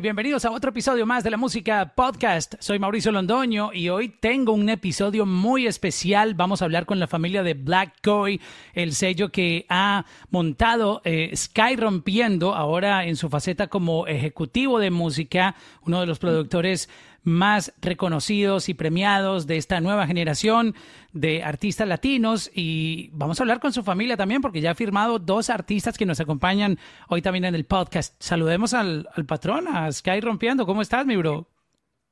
Bienvenidos a otro episodio más de la Música Podcast. Soy Mauricio Londoño y hoy tengo un episodio muy especial. Vamos a hablar con la familia de Black Koi, el sello que ha montado eh, Sky Rompiendo, ahora en su faceta como ejecutivo de música, uno de los productores más reconocidos y premiados de esta nueva generación de artistas latinos y vamos a hablar con su familia también porque ya ha firmado dos artistas que nos acompañan hoy también en el podcast. Saludemos al, patrón, a Sky Rompiendo. ¿Cómo estás, mi bro?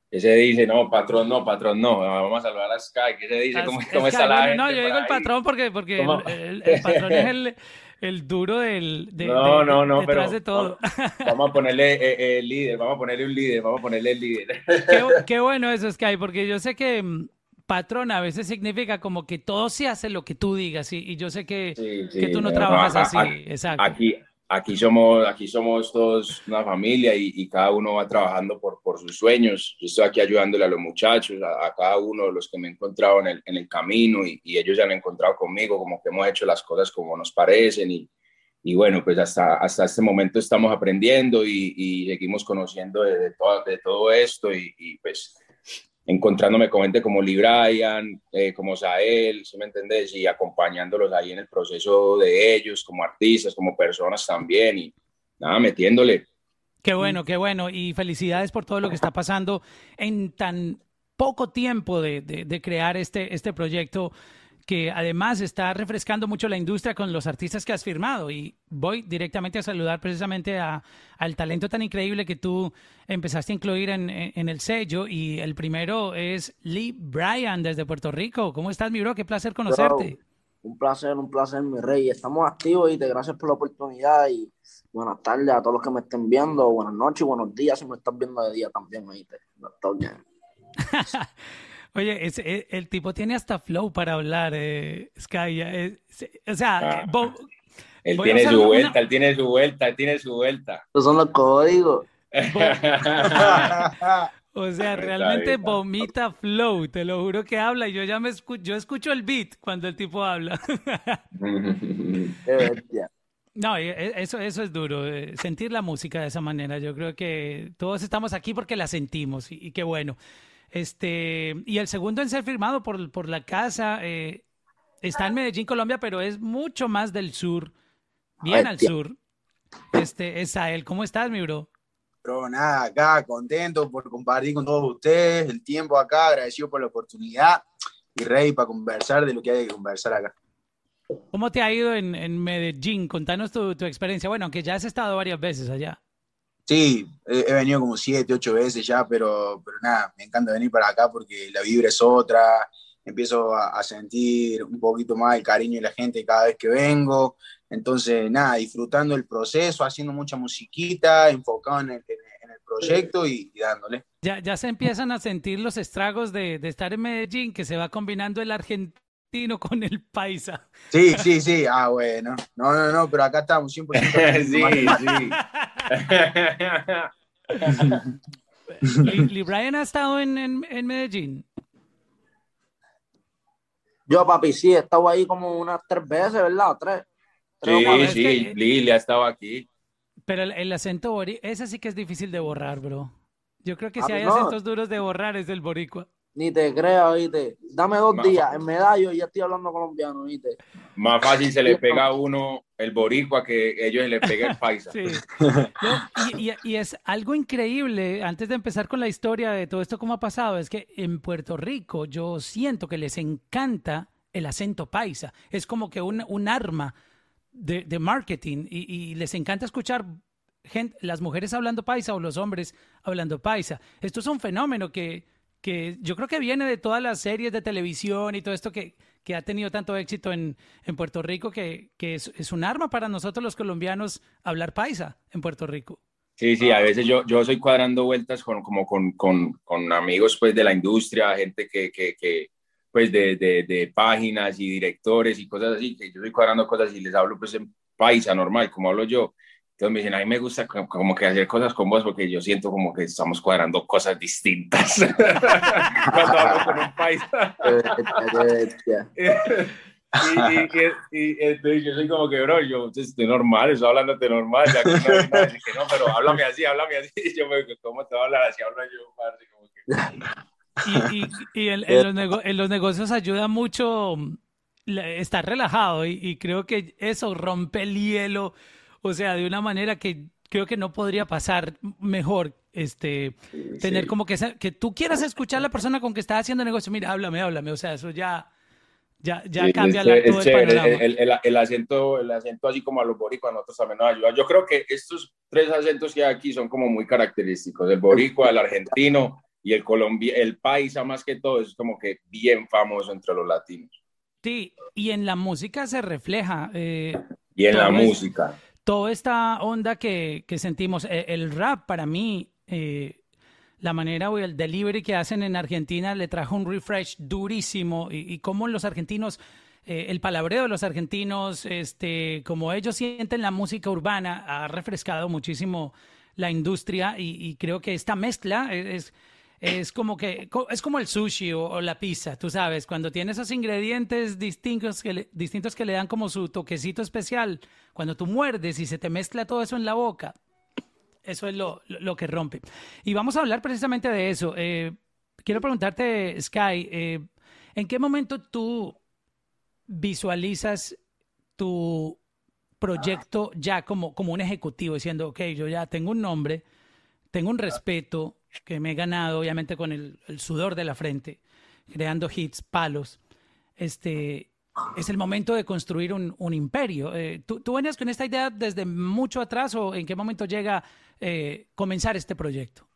¿Qué se dice? No, patrón no, patrón no. Vamos a saludar a Sky. ¿Qué se dice? ¿Cómo, está la gente No, yo digo el patrón porque, porque el, patrón es el, el duro del de, no, no, no, detrás pero de todo. Vamos a ponerle eh, eh, el líder, vamos a ponerle un líder, vamos a ponerle el líder. Qué, qué bueno eso, Sky, porque yo sé que mm, patrón a veces significa como que todo se hace lo que tú digas y, yo sé que, que tú no trabajas así, exacto. Aquí, aquí, somos, aquí somos todos una familia y, cada uno va trabajando por, por, sus sueños. Yo estoy aquí ayudándole a los muchachos, a, cada uno de los que me he encontrado en el, en el camino y, ellos se han encontrado conmigo, como que hemos hecho las cosas como nos parecen y, y bueno, pues hasta, hasta este momento estamos aprendiendo y, seguimos conociendo de, todo, de todo esto y, pues encontrándome con gente como Lee Bryan, eh, como Sael, ¿sí me entendés? Y acompañándolos ahí en el proceso de ellos, como artistas, como personas también, y nada, metiéndole. Qué bueno, qué bueno, y felicidades por todo lo que está pasando en tan poco tiempo de, de crear este, este proyecto que además está refrescando mucho la industria con los artistas que has firmado. Y voy directamente a saludar precisamente a, al talento tan increíble que tú empezaste a incluir en, en, el sello. Y el primero es Lee Bryan desde Puerto Rico. ¿Cómo estás, mi bro? Qué placer conocerte. un placer, un placer, mi rey. Estamos activos y te gracias por la oportunidad. Y buenas tardes a todos los que me estén viendo. Buenas noches, buenos días si me estás viendo de día también, oíste. bien. Oye, e, el tipo tiene hasta flow para hablar, eh, Sky. Eh, o sea, ah, él tiene su vuelta, él tiene su vuelta, él tiene su vuelta. Esos son los códigos. o sea, realmente vomita flow, te lo juro que habla y yo ya me escucho, yo escucho el beat cuando el tipo habla. No, e, e, eso, eso es duro, eh, sentir la música de esa manera. Yo creo que todos estamos aquí porque la sentimos y qué bueno. Este, y el segundo en ser firmado por, por la casa eh, está en Medellín, Colombia, pero es mucho más del sur, bien al sur. Este, es a él. ¿Cómo estás, mi bro? Pero nada, acá contento por compartir con todos ustedes el tiempo acá, agradecido por la oportunidad y rey para conversar de lo que hay que conversar acá. ¿Cómo te ha ido en, en Medellín? Contanos tu, tu, experiencia. Bueno, aunque ya has estado varias veces allá. Sí, he, venido como siete, ocho veces ya, pero, pero nada, me encanta venir para acá porque la vibra es otra, empiezo a, sentir un poquito más el cariño de la gente cada vez que vengo, entonces nada, disfrutando el proceso, haciendo mucha musiquita, enfocado en el, proyecto y, dándole. Ya, ya se empiezan a sentir los estragos de, de estar en Medellín, que se va combinando el argentino con el paisa. Sí, sí, sí. Ah, bueno. No, no, no, pero acá estamos 100%. sí, sí. ¿Lee Brian ha estado en, en, Medellín? Yo, papi, sí, he estado ahí como unas tres veces, ¿verdad? Tres. sí, sí, Lee, ha estado aquí. Pero el, acento boricua, ese sí que es difícil de borrar, bro. Yo creo que si hay acentos duros de borrar es el boricua. Ni te creo, ¿viste? Dame dos días en medallo y ya estoy hablando colombiano, ¿viste? Más fácil se le pega a uno el boricua que ellos le pega el paisa. Sí. y, es algo increíble, antes de empezar con la historia de todo esto, cómo ha pasado, es que en Puerto Rico yo siento que les encanta el acento paisa. Es como que un, un arma de, de marketing y, les encanta escuchar gente, las mujeres hablando paisa o los hombres hablando paisa. Esto es un fenómeno que que yo creo que viene de todas las series de televisión y todo esto que, que ha tenido tanto éxito en, en Puerto Rico, que, que es, es, un arma para nosotros los colombianos hablar paisa en Puerto Rico. Sí, sí, a veces yo, yo soy cuadrando vueltas con, como con, con, con amigos pues de la industria, gente que, que, que pues de, de, de, páginas y directores y cosas así, que yo estoy cuadrando cosas y les hablo pues en paisa normal, como hablo yo. Entonces me dicen, a mí me gusta como que hacer cosas con vos porque yo siento como que estamos cuadrando cosas distintas. Cuando hablo con un país. y, y, entonces yo soy como que, bro, yo estoy normal, estoy hablándote normal, ya que no, no, que no, pero háblame así, háblame así. Yo me digo, ¿cómo te voy a hablar así? Hablo yo, parce, como que... Y, y, y en, en, los en, los negocios ayuda mucho estar relajado y, y, creo que eso rompe el hielo, o sea, de una manera que creo que no podría pasar mejor, este, tener como que, que tú quieras escuchar a la persona con que estás haciendo negocio, mira, háblame, háblame, o sea, eso ya ya, ya cambia la, todo el panorama. El, el, el, acento, el acento así como a los boricuas, nosotros también nos ayuda. Yo creo que estos tres acentos que hay aquí son como muy característicos, el boricua, el argentino y el colombia, el paisa más que todo, es como que bien famoso entre los latinos. Sí, y en la música se refleja. Eh, y en la música. Toda esta onda que, que sentimos, el, el, rap para mí... Eh, la manera o el delivery que hacen en Argentina le trajo un refresh durísimo. Y, y cómo los argentinos, eh, el palabreo de los argentinos, este, como ellos sienten la música urbana, ha refrescado muchísimo la industria. Y, creo que esta mezcla es como que es como el sushi o, o, la pizza, tú sabes, cuando tiene esos ingredientes distintos que, le, distintos que le dan como su toquecito especial, cuando tú muerdes y se te mezcla todo eso en la boca, eso es lo, lo, que rompe. Y vamos a hablar precisamente de eso. Eh, quiero preguntarte, Sky, eh, ¿en qué momento tú visualizas tu proyecto ya como, como un ejecutivo, diciendo, ok, yo ya tengo un nombre, tengo un respeto que me he ganado, obviamente, con el, sudor de la frente, creando hits, palos, este, es el momento de construir un, un imperio. Eh, ¿tú, ¿tú, venías con esta idea desde mucho atrás o en qué momento llega eh, comenzar este proyecto?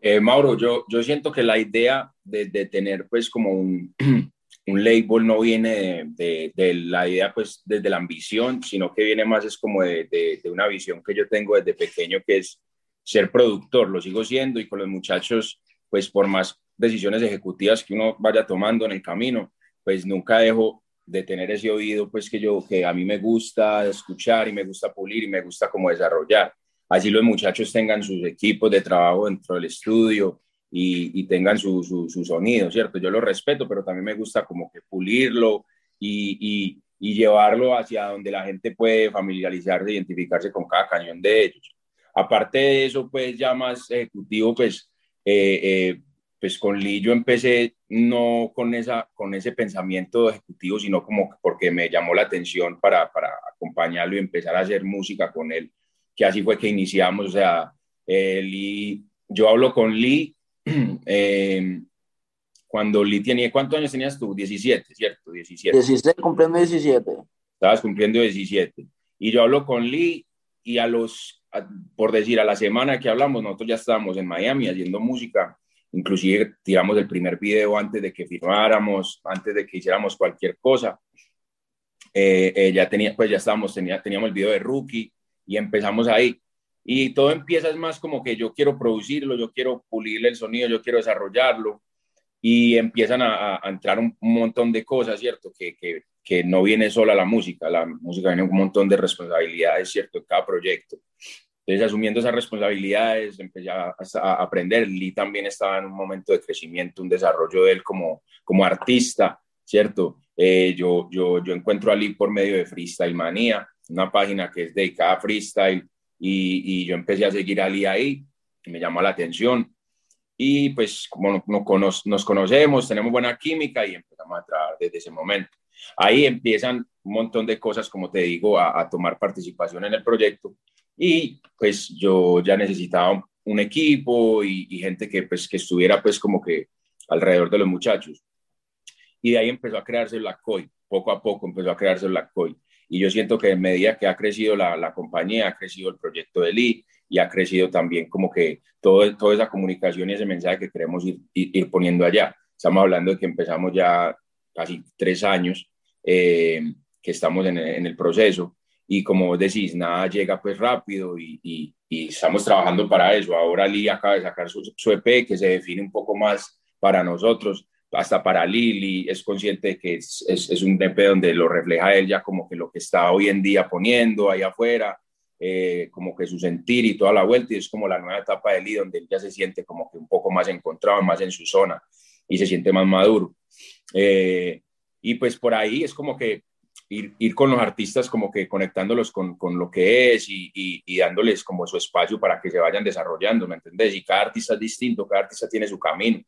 Eh, Mauro, yo, yo siento que la idea de, de tener pues como un, un label no viene de, de, la idea pues desde la ambición, sino que viene más es como de, de una visión que yo tengo desde pequeño que es ser productor, lo sigo siendo y con los muchachos pues por más decisiones ejecutivas que uno vaya tomando en el camino, pues nunca dejo de tener ese oído, pues que yo, que a mí me gusta escuchar y me gusta pulir y me gusta como desarrollar. Así los muchachos tengan sus equipos de trabajo dentro del estudio y, tengan su, su, su, sonido, ¿cierto? Yo lo respeto, pero también me gusta como que pulirlo y, y, y llevarlo hacia donde la gente puede familiarizarse, identificarse con cada cañón de ellos. Aparte de eso, pues ya más ejecutivo, pues eh, eh, pues con Lee yo empecé no con, esa, con ese pensamiento ejecutivo, sino como porque me llamó la atención para, para acompañarlo y empezar a hacer música con él, que así fue que iniciamos, o sea, eh, Lee, yo hablo con Lee eh, cuando Lee tenía, ¿cuántos años tenías tú? 17, ¿cierto? 17. 16, cumpliendo 17. Estabas cumpliendo 17. Y yo hablo con Lee y a los, por decir, a la semana que hablamos, nosotros ya estábamos en Miami haciendo música inclusive tiramos el primer video antes de que firmáramos, antes de que hiciéramos cualquier cosa. Eh, eh, ya tenía, pues ya estábamos, tenía, teníamos el video de Rookie y empezamos ahí. Y todo empieza es más como que yo quiero producirlo, yo quiero pulirle el sonido, yo quiero desarrollarlo y empiezan a, a entrar un, montón de cosas, ¿cierto? Que, que, que, no viene sola la música, la música viene un montón de responsabilidades, ¿cierto? En cada proyecto. Entonces, asumiendo esas responsabilidades, empecé a, aprender. Lee también estaba en un momento de crecimiento, un desarrollo de él como, como artista, ¿cierto? Eh, yo, yo, yo encuentro a Lee por medio de Freestyle Manía, una página que es dedicada a freestyle, y, yo empecé a seguir a Lee ahí, me llamó la atención. Y pues, como no, no, nos conocemos, tenemos buena química y empezamos a trabajar desde ese momento. Ahí empiezan un montón de cosas, como te digo, a, a tomar participación en el proyecto y pues yo ya necesitaba un equipo y, y, gente que pues que estuviera pues como que alrededor de los muchachos. Y de ahí empezó a crearse la COI, poco a poco empezó a crearse la COI. Y yo siento que en medida que ha crecido la, la compañía, ha crecido el proyecto de Lee y ha crecido también como que todo, toda esa comunicación y ese mensaje que queremos ir, ir, ir poniendo allá. Estamos hablando de que empezamos ya casi tres años eh, que estamos en, en el proceso y como vos decís, nada llega pues rápido y, y, y estamos trabajando para eso. Ahora Lee acaba de sacar su, su, EP que se define un poco más para nosotros, hasta para Lili, es consciente de que es, es, es, un EP donde lo refleja él ya como que lo que está hoy en día poniendo ahí afuera, eh, como que su sentir y toda la vuelta, y es como la nueva etapa de Lee donde él ya se siente como que un poco más encontrado, más en su zona y se siente más maduro. Eh, y pues por ahí es como que ir, ir con los artistas como que conectándolos con, con lo que es y, y, dándoles como su espacio para que se vayan desarrollando, ¿me entendés? Y cada artista es distinto, cada artista tiene su camino.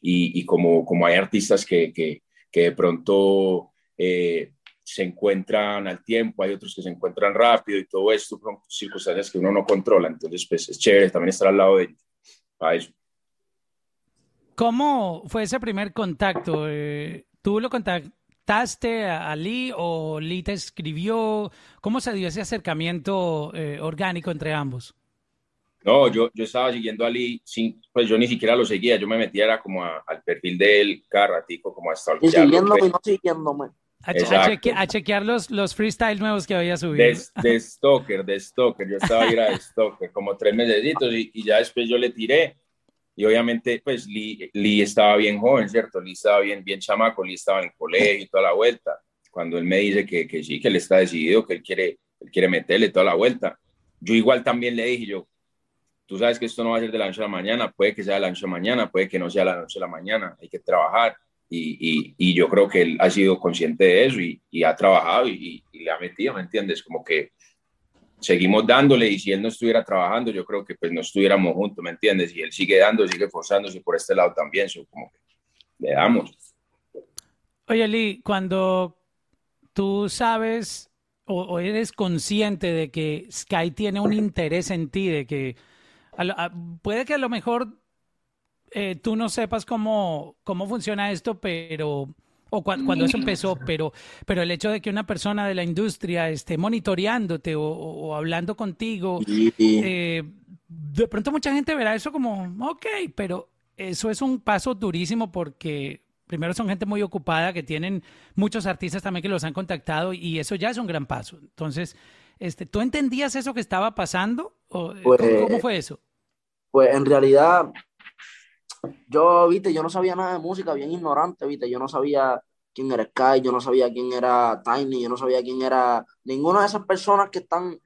Y, y como, como hay artistas que, que, que de pronto eh, se encuentran al tiempo, hay otros que se encuentran rápido y todo esto son circunstancias que uno no controla. Entonces, pues es chévere también estar al lado de ellos para eso. ¿Cómo fue ese primer contacto? Eh, ¿Tú lo contactaste a, Lee o Lee te escribió? ¿Cómo se dio ese acercamiento eh, orgánico entre ambos? No, yo, yo estaba siguiendo a Lee, sin, pues yo ni siquiera lo seguía, yo me metía era como al perfil de él cada ratico, como hasta Y siguiéndome y no siguiéndome. A, chequear los, los freestyles nuevos que había subido. De, de Stalker, de Stalker. Yo estaba ahí de Stalker, como tres meses y, y, ya después yo le tiré. Y obviamente, pues Lee, Lee, estaba bien joven, ¿cierto? Lee estaba bien, bien chamaco, Lee estaba en el colegio y toda la vuelta. Cuando él me dice que, que sí, que él está decidido, que él quiere, él quiere meterle toda la vuelta. Yo igual también le dije, yo, tú sabes que esto no va a ser de la noche a la mañana, puede que sea de la noche a la mañana, puede que no sea de la noche a la mañana, hay que trabajar y, y, yo creo que él ha sido consciente de eso y, y ha trabajado y, le ha metido, ¿me entiendes? Como que seguimos dándole y si él no estuviera trabajando, yo creo que pues no estuviéramos juntos, ¿me entiendes? Y él sigue dando, sigue forzándose por este lado también, so, como que le damos. Oye, Lee, cuando tú sabes o, o, eres consciente de que Sky tiene un interés en ti, de que puede que a lo mejor eh, tú no sepas cómo, cómo funciona esto, pero o cuando eso empezó, pero, pero el hecho de que una persona de la industria esté monitoreándote o, hablando contigo, eh, de pronto mucha gente verá eso como, ok, pero eso es un paso durísimo porque primero son gente muy ocupada, que tienen muchos artistas también que los han contactado y eso ya es un gran paso. Entonces, este, ¿tú entendías eso que estaba pasando? ¿O, pues, ¿Cómo fue eso? Pues en realidad yo, viste, yo no sabía nada de música, bien ignorante, viste, yo no sabía quién era Sky, yo no sabía quién era Tiny, yo no sabía quién era ninguna de esas personas que están,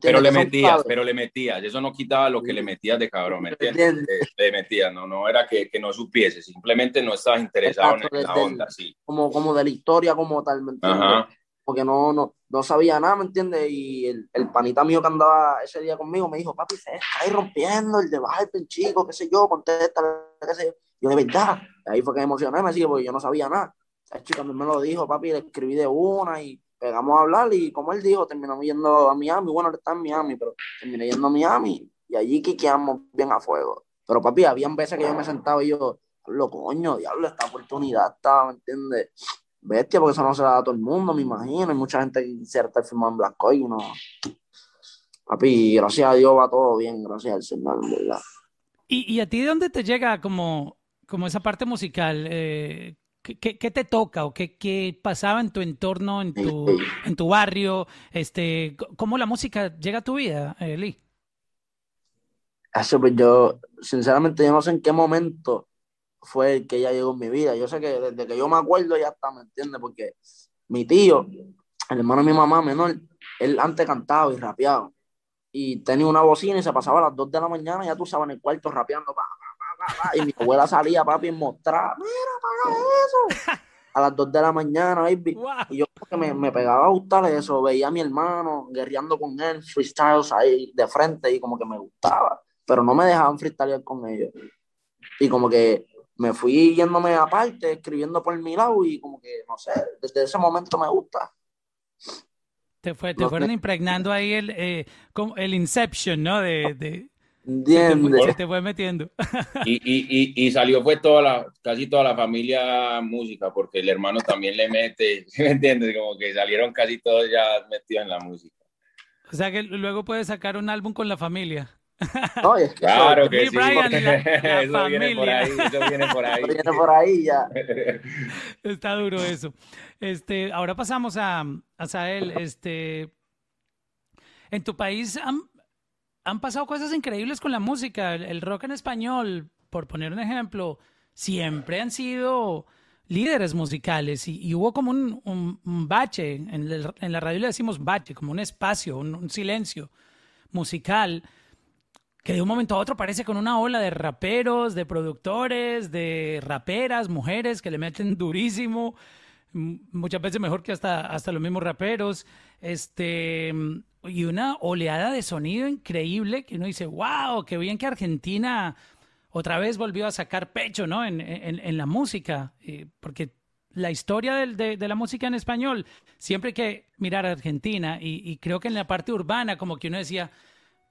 Pero le metías, pero le metías, eso no quitaba lo que le metías de cabrón, ¿me entiendes? Le, metías, no, no era que, que, no supiese, simplemente no estabas interesado en la onda, sí. Como, como de la historia como tal, ¿me entiendes? Porque no, no, no sabía nada, ¿me entiendes? Y el, el, panita mío que andaba ese día conmigo me dijo, papi, se está ahí rompiendo el de el chico, qué sé yo, contesta, qué sé yo. Yo, de verdad, ahí fue que me emocioné, me decía, porque yo no sabía nada. El chico me lo dijo, papi, le escribí de una y pegamos a hablar y como él dijo, terminamos yendo a Miami. Bueno, él está en Miami, pero terminé yendo a Miami y allí quiqueamos bien a fuego. Pero papi, habían veces que yo me sentaba y yo, lo coño, diablo, esta oportunidad está, ¿me entiendes? Bestia, porque eso no se da a todo el mundo, me imagino. Hay mucha gente que quisiera estar firmado en Black y no. Papi, gracias a Dios va todo bien, gracias al Señor, ¿verdad? ¿Y, ¿Y, a ti de dónde te llega como, como esa parte musical? Eh, ¿qué, ¿qué, te toca o qué, qué, pasaba en tu entorno, en tu, en tu barrio? Este, ¿Cómo la música llega a tu vida, eh, Lee? Eso, pues yo, sinceramente, yo no sé en qué momento fue el que ya llegó en mi vida. Yo sé que desde que yo me acuerdo ya está, ¿me entiendes? Porque mi tío, el hermano de mi mamá menor, él antes cantaba y rapeaba. Y tenía una bocina y se pasaba a las 2 de la mañana, ya tú sabes, en el cuarto rapeando. Pa, pa, pa, y mi abuela salía, papi, y mostraba, mira, paga eso. A las 2 de la mañana, baby. Y yo que me, me, pegaba a gustar eso. Veía a mi hermano guerreando con él, freestyles ahí de frente, y como que me gustaba. Pero no me dejaban freestylear con ellos. Y como que me fui yéndome aparte, escribiendo por mi lado y como que, no sé, desde ese momento me gusta. Te, fue, te fueron impregnando ahí el, eh, como el Inception, ¿no? De, de se, te fue, metiendo. Y, y, y, salió fue toda la, casi toda la familia música, porque el hermano también le mete, ¿me entiendes? Como que salieron casi todos ya metidos en la música. O sea que luego puedes sacar un álbum con la familia. No, es que claro que sí, Brian, la, eso viene por ahí, eso viene por ahí. viene por ahí ya. Está duro eso. Este, ahora pasamos a, a Sael. Este, en tu país han, han pasado cosas increíbles con la música. El, rock en español, por poner un ejemplo, siempre han sido líderes musicales y, hubo como un, un, bache, en, en, la radio le decimos bache, como un espacio, un, un silencio musical que de un momento a otro parece con una ola de raperos, de productores, de raperas, mujeres que le meten durísimo. muchas veces mejor que hasta, hasta los mismos raperos, este, y una oleada de sonido increíble que uno dice, wow, qué bien que Argentina otra vez volvió a sacar pecho, ¿no? En, en, la música, eh, porque la historia de, de, la música en español, siempre hay que mirar a Argentina, y, y creo que en la parte urbana, como que uno decía,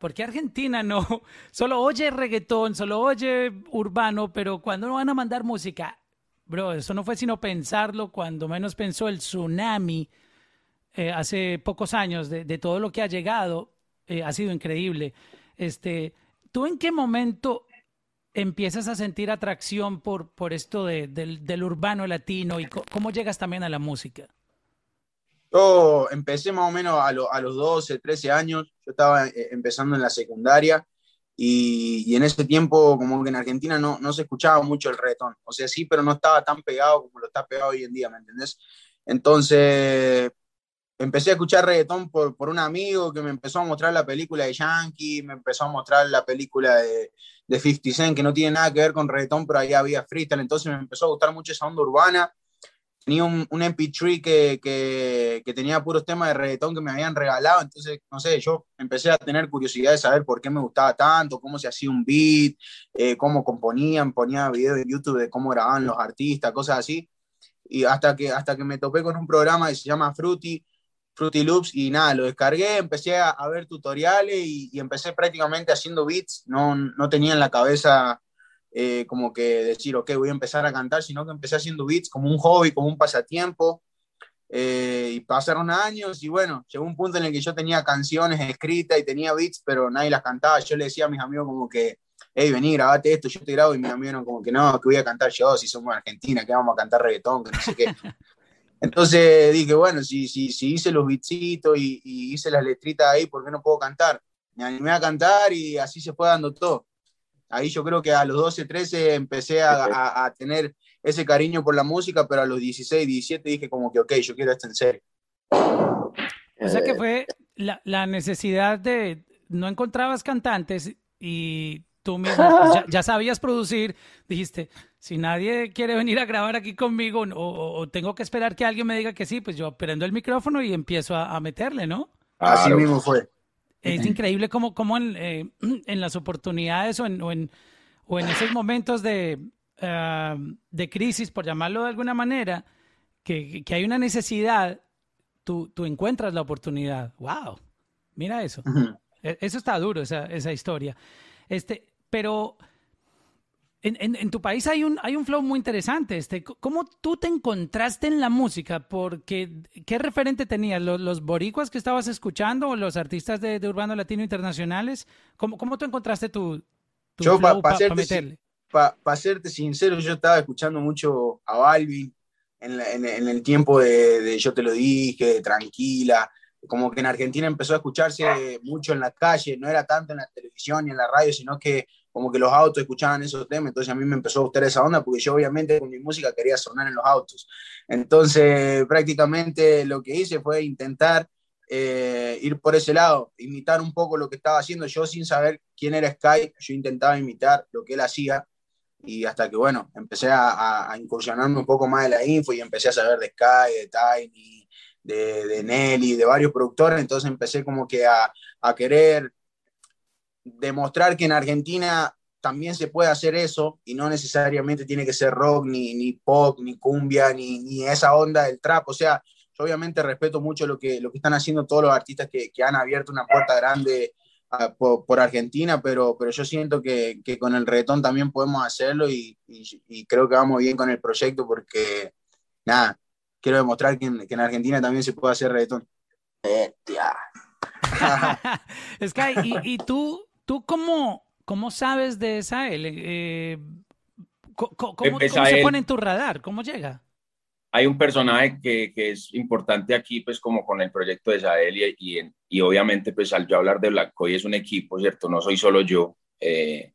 ¿Por qué Argentina no? Solo oye reggaetón, solo oye urbano, pero cuando no van a mandar música, bro, eso no fue sino pensarlo cuando menos pensó el tsunami eh, hace pocos años de, todo lo que ha llegado, eh, ha sido increíble. Este, ¿Tú en qué momento empiezas a sentir atracción por, por esto del, del, urbano latino y cómo llegas también a la música? Yo empecé más o menos a, a los 12, 13 años, yo estaba eh, empezando en la secundaria y, y, en ese tiempo como que en Argentina no, no se escuchaba mucho el reggaetón, o sea, sí, pero no estaba tan pegado como lo está pegado hoy en día, ¿me entendés? Entonces empecé a escuchar reggaetón por, por un amigo que me empezó a mostrar la película de Yankee, me empezó a mostrar la película de, de 50 Cent, que no tiene nada que ver con reggaetón, pero ahí había freestyle, entonces me empezó a gustar mucho esa onda urbana tenía un, un MP3 que, que, que, tenía puros temas de reggaetón que me habían regalado, entonces, no sé, yo empecé a tener curiosidad de saber por qué me gustaba tanto, cómo se hacía un beat, eh, cómo componían, ponía videos en YouTube de cómo grababan los artistas, cosas así, y hasta que, hasta que me topé con un programa que se llama Fruity, Fruity Loops, y nada, lo descargué, empecé a, a ver tutoriales y, y, empecé prácticamente haciendo beats, no, no tenía en la cabeza eh, como que decir, ok, voy a empezar a cantar, sino que empecé haciendo beats como un hobby, como un pasatiempo. Eh, y pasaron años y bueno, llegó un punto en el que yo tenía canciones escritas y tenía beats, pero nadie las cantaba. Yo le decía a mis amigos como que, hey, vení, grabate esto, yo te grabo, y mis amigos eran como que no, que voy a cantar yo, si somos Argentina, que vamos a cantar reggaetón, que no sé qué. Entonces dije, bueno, si, si, si hice los beatsitos y, y hice las letritas ahí, ¿por qué no puedo cantar? Me animé a cantar y así se fue dando todo. Ahí yo creo que a los 12, 13 empecé a, a, tener ese cariño por la música, pero a los 16, 17 dije como que, ok, yo quiero esto en serio. O sea que fue la, la necesidad de, no encontrabas cantantes y tú mismo ya, ya, sabías producir, dijiste, si nadie quiere venir a grabar aquí conmigo o, o, tengo que esperar que alguien me diga que sí, pues yo prendo el micrófono y empiezo a, a meterle, ¿no? Así mismo fue. Es increíble cómo, cómo en, eh, en, las oportunidades o en, o en, o en esos momentos de, uh, de, crisis, por llamarlo de alguna manera, que, que hay una necesidad, tú, tú, encuentras la oportunidad. ¡Wow! Mira eso. E, eso está duro, esa, esa historia. Este, pero en, en, tu país hay un, hay un flow muy interesante. Este, ¿Cómo tú te encontraste en la música? Porque, ¿Qué referente tenías? ¿Los, los boricuas que estabas escuchando o los artistas de, de Urbano Latino internacionales? ¿Cómo, cómo tú encontraste tu, tu yo, flow para pa meterle? Para pa serte sincero, yo estaba escuchando mucho a Balvin en, en, en el tiempo de, de, Yo te lo dije, de Tranquila. Como que en Argentina empezó a escucharse mucho en la calle, no era tanto en la televisión y en la radio, sino que como que los autos escuchaban esos temas, entonces a mí me empezó a gustar esa onda porque yo obviamente con mi música quería sonar en los autos. Entonces prácticamente lo que hice fue intentar eh, ir por ese lado, imitar un poco lo que estaba haciendo yo sin saber quién era Sky, yo intentaba imitar lo que él hacía y hasta que bueno, empecé a, a incursionarme un poco más de la info y empecé a saber de Sky, de Tiny, de, de Nelly, de varios productores, entonces empecé como que a, a querer demostrar que en Argentina también se puede hacer eso y no necesariamente tiene que ser rock, ni, ni pop, ni cumbia, ni, ni, esa onda del trap. O sea, yo obviamente respeto mucho lo que, lo que están haciendo todos los artistas que, que han abierto una puerta grande uh, por, por, Argentina, pero, pero yo siento que, que, con el reggaetón también podemos hacerlo y, y, y, creo que vamos bien con el proyecto porque, nada, quiero demostrar que en, que en Argentina también se puede hacer reggaetón. es que, y, y tú, ¿Tú cómo, cómo sabes de esa Eh, ¿Cómo, cómo, cómo se pone en tu radar? ¿Cómo llega? Hay un personaje que, que, es importante aquí, pues como con el proyecto de Sael y, y, y, obviamente pues al yo hablar de Black Coy es un equipo, ¿cierto? No soy solo yo. Eh,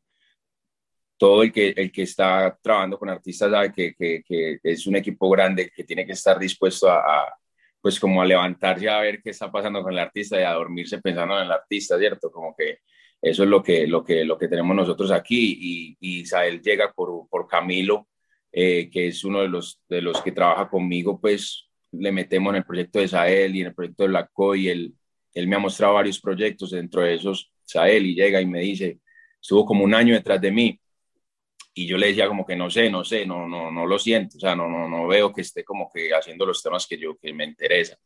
todo el que, el que está trabajando con artistas sabe que, que, que, es un equipo grande que tiene que estar dispuesto a, a, pues como a levantarse a ver qué está pasando con el artista y a dormirse pensando en el artista, ¿cierto? Como que eso es lo que, lo que, lo que tenemos nosotros aquí y, Isael llega por, por Camilo, eh, que es uno de los, de los que trabaja conmigo, pues le metemos en el proyecto de Sael y en el proyecto de la COI. Él, él me ha mostrado varios proyectos, dentro de esos Sael, y llega y me dice, estuvo como un año detrás de mí. Y yo le decía como que no sé, no sé, no, no, no lo siento, o sea, no, no, no veo que esté como que haciendo los temas que yo, que me interesan.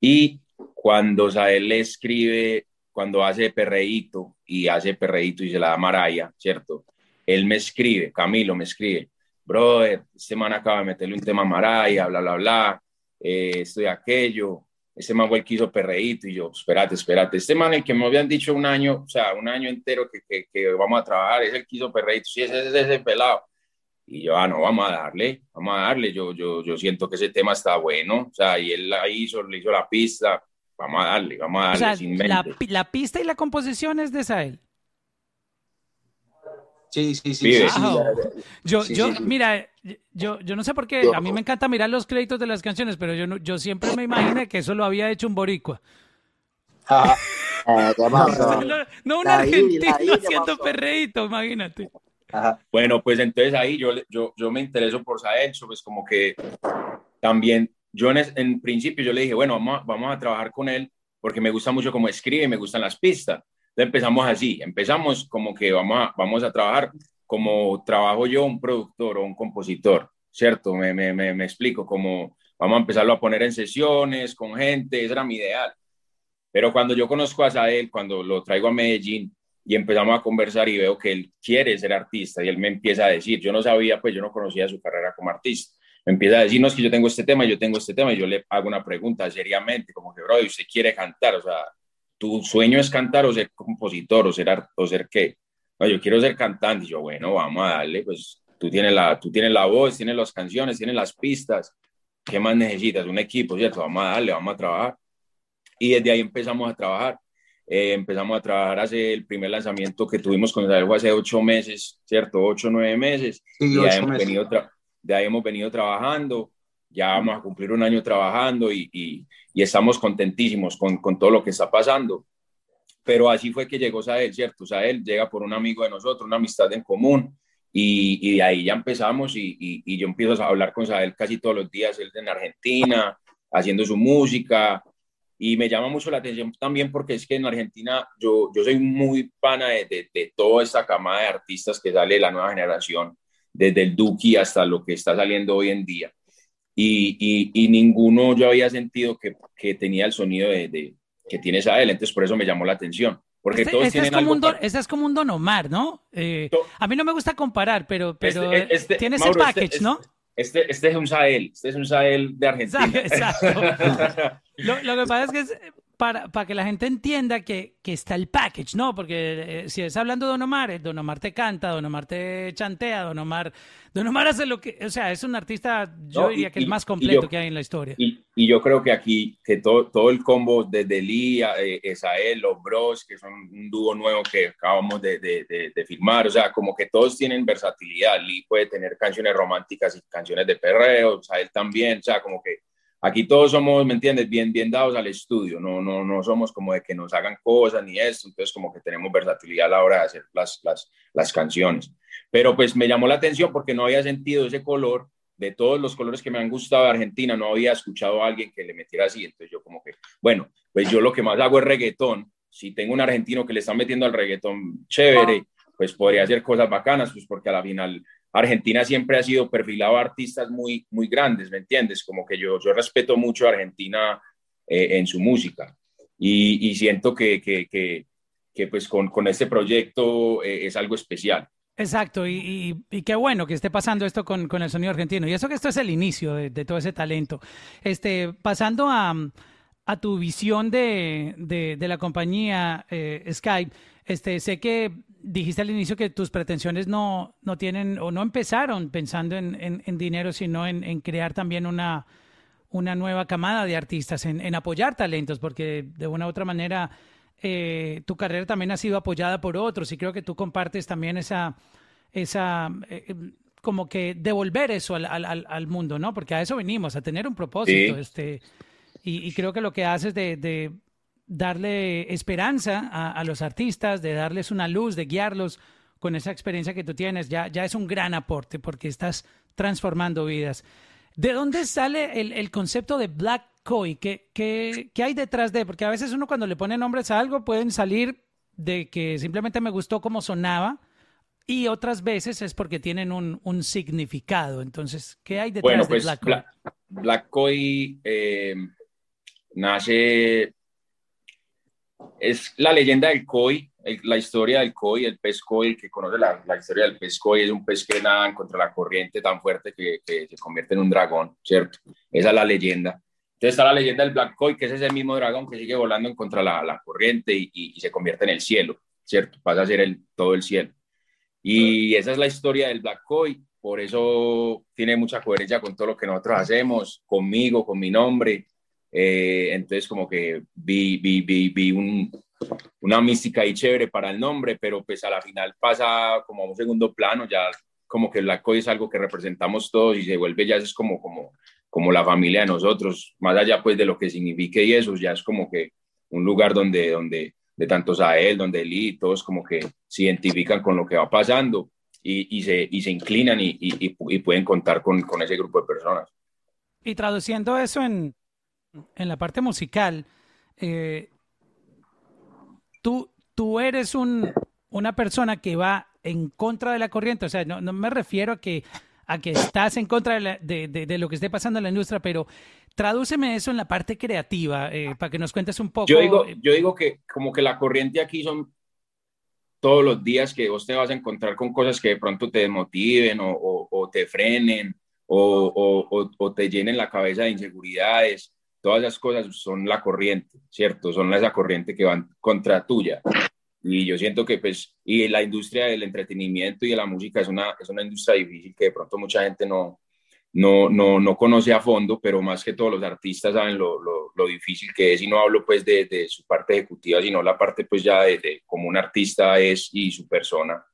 Y cuando Sael le escribe, cuando hace perreíto y hace perreíto y se la da Maraya, ¿cierto? Él me escribe, Camilo me escribe, brother, este man acaba de meterle un tema a Maraya, bla, bla, bla, eh, esto y aquello, este man fue el que hizo perreíto y yo, espérate, espérate, este man el que me habían dicho un año, o sea, un año entero que, que, que vamos a trabajar, es el que hizo perreíto, sí, ese es ese pelado. Y yo, ah, no, vamos a darle, vamos a darle, yo, yo, yo siento que ese tema está bueno, o sea, y él la hizo, le hizo la pista, vamos a darle, vamos a darle. O sea, sin la, la pista y la composición es de Sael. Sí, sí, sí. Wow. Yo, Sí, yo, mira, yo, yo no sé por qué, Yo- a mí me encanta mirar los créditos de las canciones, pero yo, no- yo siempre me imaginé que eso lo había hecho un boricua. Ajá. Eh. No, no un argentino I, ¿qué haciendo perreíto, imagínate. Ajá. Bueno, pues entonces ahí yo, yo, yo me intereso por Sael, pues como que también, yo en, es- en principio yo le dije, bueno, vamos a, vamos a trabajar con él porque me gusta mucho cómo escribe, me gustan las pistas. Entonces empezamos así, empezamos como que vamos a, vamos a trabajar como trabajo yo, un productor o un compositor, ¿cierto? Me, me, me, me explico, como vamos a empezarlo a poner en sesiones con gente, ese era mi ideal. Pero cuando yo conozco a Sael, cuando lo traigo a Medellín, y empezamos a conversar y veo que él quiere ser artista y él me empieza a decir, yo no sabía, pues yo no conocía su carrera como artista, empieza a decir, no, es que yo tengo este tema, yo tengo este tema, y yo le hago una pregunta seriamente, como que, bro, ¿y ¿usted quiere cantar? O sea, ¿tu sueño es cantar o ser compositor o ser, o ser qué? No, yo quiero ser cantante, y yo, bueno, vamos a darle, pues tú tienes la, tú tienes la voz, tienes las canciones, tienes las pistas, ¿qué más necesitas? Un equipo, ¿cierto? Vamos a darle, vamos a trabajar. Y desde ahí empezamos a trabajar. Eh, empezamos a trabajar hace el primer lanzamiento que tuvimos con fue hace ocho meses, ¿cierto? Ocho, nueve meses. Sí, y ocho hemos meses. venido de ahí hemos venido trabajando. Ya vamos a cumplir un año trabajando y, y, y estamos contentísimos con, con todo lo que está pasando. Pero así fue que llegó Sael, ¿cierto? Sael llega por un amigo de nosotros, una amistad en común. Y, y de ahí ya empezamos y, yo empiezo a hablar con Sael casi todos los días. Él en Argentina, haciendo su música, y me llama mucho la atención también porque es que en Argentina yo, yo soy muy pana de, de, de toda esta camada de artistas que sale de la nueva generación, desde el Duki hasta lo que está saliendo hoy en día. Y, y, y ninguno yo había sentido que, que tenía el sonido de, de, que tiene Sael, entonces por eso me llamó la atención. Porque Este, todos este es tienen como algo don, este es como un Don Omar, ¿no? Eh, To- a mí no me gusta comparar, pero, pero Este- este- tiene ese este- package, este- ¿no? Este, este es un Sael, este es un Sael de Argentina. Exacto. Lo, lo que pasa es que es para, para que la gente entienda que, que está el package, ¿no? Porque eh, si es hablando de Don Omar, eh, Don Omar te canta, Don Omar te chantea, Don Omar, Don Omar hace lo que, o sea, es un artista, yo No, diría y- que el más completo yo- que hay en la historia. Y, y yo creo que aquí, que todo, todo el combo desde Lee, eh, Esael, los Bros, que son un dúo nuevo que acabamos de, de, de, de filmar, o sea, como que todos tienen versatilidad. Lee puede tener canciones románticas y canciones de perreo, Esael también, o sea, como que aquí todos somos, ¿me entiendes? Bien, bien dados al estudio, no, no, no somos como de que nos hagan cosas ni esto, entonces como que tenemos versatilidad a la hora de hacer las, las, las canciones. Pero pues me llamó la atención porque no había sentido ese color de todos los colores que me han gustado de Argentina, no había escuchado a alguien que le metiera así, entonces yo como que, bueno, pues yo lo que más hago es reggaetón, si tengo un argentino que le está metiendo al reggaetón chévere, pues podría hacer cosas bacanas, pues porque a la final Argentina siempre ha sido perfilado a artistas muy, muy grandes, ¿me entiendes? Como que yo, yo respeto mucho a Argentina eh, en su música y, y siento que, que, que, que, pues con, con este proyecto eh, es algo especial. Exacto, y, y- y qué bueno que esté pasando esto con, con el sonido argentino. Y eso que esto es el inicio de, de todo ese talento. Este, pasando a, a tu visión de, de- de la compañía eh, Skype, este, sé que dijiste al inicio que tus pretensiones no, no tienen o no empezaron pensando en, en- en dinero, sino en, en crear también una, una nueva camada de artistas, en, en apoyar talentos, porque de una u otra manera eh, tu carrera también ha sido apoyada por otros y creo que tú compartes también esa, esa eh, eh, como que devolver eso al, al, al- al mundo, ¿no? Porque a eso venimos, a tener un propósito. Sí. Este, y, y creo que lo que haces de, de darle esperanza a, a los artistas, de darles una luz, de guiarlos con esa experiencia que tú tienes, ya, ya es un gran aporte porque estás transformando vidas. ¿De dónde sale el, el concepto de Black Koi? ¿Qué, ¿Qué, qué, hay detrás de? Porque a veces uno cuando le pone nombres a algo pueden salir de que simplemente me gustó cómo sonaba y otras veces es porque tienen un, un significado. Entonces, ¿qué hay detrás bueno, de pues, Black Koi? Black, Black Koi eh, nace, es la leyenda del koi, el, la historia del koi, el pez koi, el que conoce la, la, historia del pez koi es un pez que nada contra la corriente tan fuerte que, que, se convierte en un dragón, ¿cierto? Esa es la leyenda. Entonces está la leyenda del Black Koi, que es ese mismo dragón que sigue volando en contra la, la corriente y, y, y, se convierte en el cielo, ¿cierto? Pasa a ser el, todo el cielo. Y esa es la historia del Black Koi, por eso tiene mucha coherencia con todo lo que nosotros hacemos, conmigo, con mi nombre. Eh, entonces como que vi, vi, vi, vi un, una mística ahí chévere para el nombre, pero pues a la final pasa como a un segundo plano, ya como que Black Koi es algo que representamos todos y se vuelve ya es como, como, como la familia de nosotros, más allá pues de lo que signifique y eso, ya es como que un lugar donde, donde de tantos a él, donde y todos como que se identifican con lo que va pasando y, y, se, y se, inclinan y, y, pueden contar con, con, ese grupo de personas. Y traduciendo eso en, en la parte musical, eh, tú, tú eres un, una persona que va en contra de la corriente, o sea, no, no me refiero a que, a que estás en contra de, la, de, de, de, lo que esté pasando en la industria, pero tradúceme eso en la parte creativa, eh, para que nos cuentes un poco. Yo digo, yo digo que como que la corriente aquí son todos los días que vos te vas a encontrar con cosas que de pronto te desmotiven o, o, o te frenen o, o, te llenen la cabeza de inseguridades. Todas esas cosas son la corriente, ¿cierto? Son esa corriente que van contra tuya. Y yo siento que, pues, y la industria del entretenimiento y de la música es una, es una industria difícil que de pronto mucha gente no, no, no, no conoce a fondo, pero más que todos los artistas saben lo, lo, lo difícil que es, y no hablo pues de, de, su parte ejecutiva, sino la parte pues ya de, de cómo un artista es y su persona,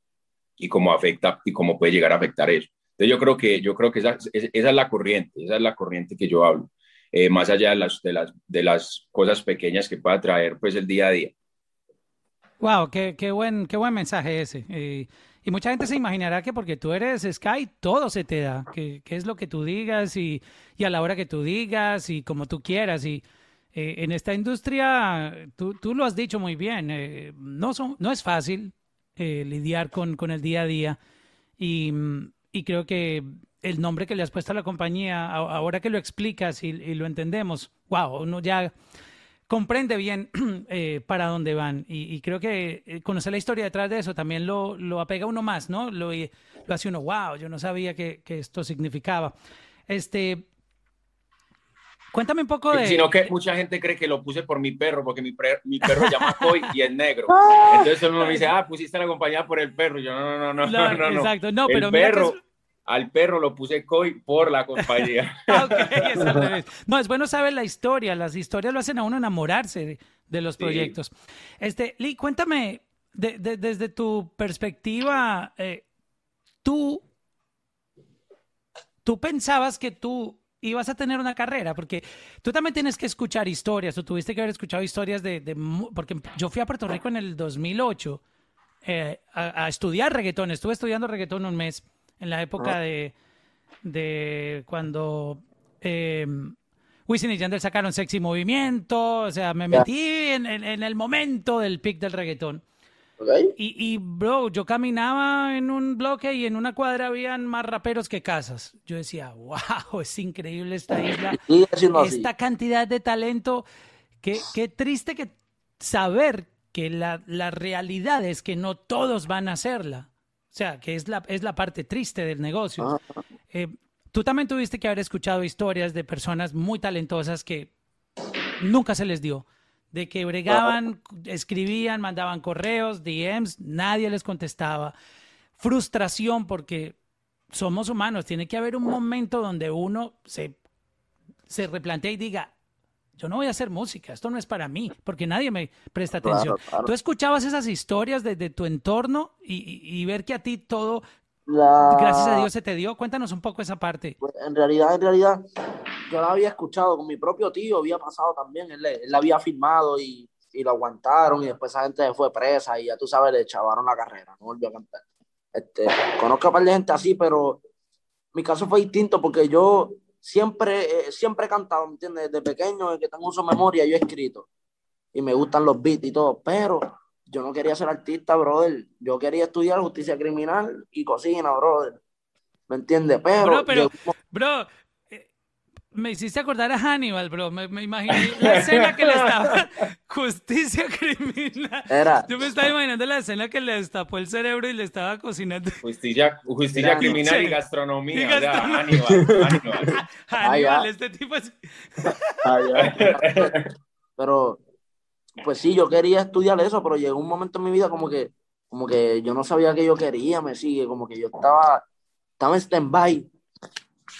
y cómo afecta y cómo puede llegar a afectar eso. Entonces yo creo que, yo creo que esa, esa es la corriente, esa es la corriente que yo hablo, eh, más allá de las, de, las, de las cosas pequeñas que pueda traer pues el día a día. Wow, qué, qué, buen, qué buen mensaje ese. Eh, y mucha gente se imaginará que porque tú eres Sky, todo se te da, que, que es lo que tú digas y, y, a la hora que tú digas y como tú quieras. Y eh, en esta industria, tú, tú, lo has dicho muy bien, eh, no, son, no es fácil eh, lidiar con, con, el día a día. Y, y, creo que el nombre que le has puesto a la compañía, ahora que lo explicas y, y lo entendemos, wow, uno ya comprende bien eh, para dónde van. Y, y, creo que eh, conocer la historia detrás de eso también lo, lo apega uno más, ¿no? Lo, lo, hace uno, wow, yo no sabía que, que, esto significaba. Este. Cuéntame un poco de. Sino que mucha gente cree que lo puse por mi perro, porque mi, pre, mi perro se llama Coy y es negro. Entonces uno me dice, ah, pusiste la compañía por el perro. Yo, no, no, no, no, no. no. Exacto, no, el pero perro, mira al perro lo puse Coy por la compañía. okay, es al revés. No, es bueno saber la historia. Las historias lo hacen a uno enamorarse de, de los proyectos. Este, Lee, cuéntame, de, de, desde tu perspectiva, eh, tú, tú pensabas que tú ibas a tener una carrera, porque tú también tienes que escuchar historias, tú tuviste que haber escuchado historias de, de porque yo fui a Puerto Rico en el 2008 eh, a, a estudiar reggaetón, estuve estudiando reggaetón un mes en la época de, de cuando eh, Wisin y Yandel sacaron Sexy Movimiento, o sea, me metí en, en, en, el momento del pic del reggaetón. Okay. Y, y, bro, yo caminaba en un bloque y en una cuadra habían más raperos que casas. Yo decía, wow, es increíble esta isla. esta cantidad de talento. Qué, qué triste que saber que la, la realidad es que no todos van a hacerla. O sea, que es la, es la parte triste del negocio. Ah. Eh, tú también tuviste que haber escuchado historias de personas muy talentosas que nunca se les dio. De que bregaban, escribían, mandaban correos, DMs, nadie les contestaba. Frustración porque somos humanos. Tiene que haber un momento donde uno se, se replantea y diga, yo no voy a hacer música, esto no es para mí, porque nadie me presta atención. Claro, claro. Tú escuchabas esas historias de, de tu entorno y, y, y, ver que a ti todo, la... gracias a Dios, se te dio. Cuéntanos un poco esa parte. Pues en realidad, en realidad, yo la había escuchado con mi propio tío, había pasado también, él, él la había firmado y, y, lo aguantaron y después esa gente fue presa y ya tú sabes, le chavaron la carrera, no volvió a cantar. Este, conozco a un par de gente así, pero mi caso fue distinto porque yo siempre, eh, siempre he cantado, ¿me entiendes? Desde pequeño, desde que tengo uso memoria, yo he escrito. Y me gustan los beats y todo, pero yo no quería ser artista, brother. Yo quería estudiar justicia criminal y cocina, brother. ¿Me entiendes? Pero, bro, pero, bro, me hiciste acordar a Hannibal, bro. Me, me imaginé la escena que le estaba. Justicia criminal. Era. Yo me estaba imaginando la escena que le destapó el cerebro y le estaba cocinando. Justicia, justicia Era- criminal y gastronomía. Y o sea, gastronomía. Hannibal, Hannibal. Este tipo es. Pero, pues sí, yo quería estudiar eso, pero llegó un momento en mi vida como que, como que yo no sabía que yo quería, me sigue, como que yo estaba, estaba en stand-by.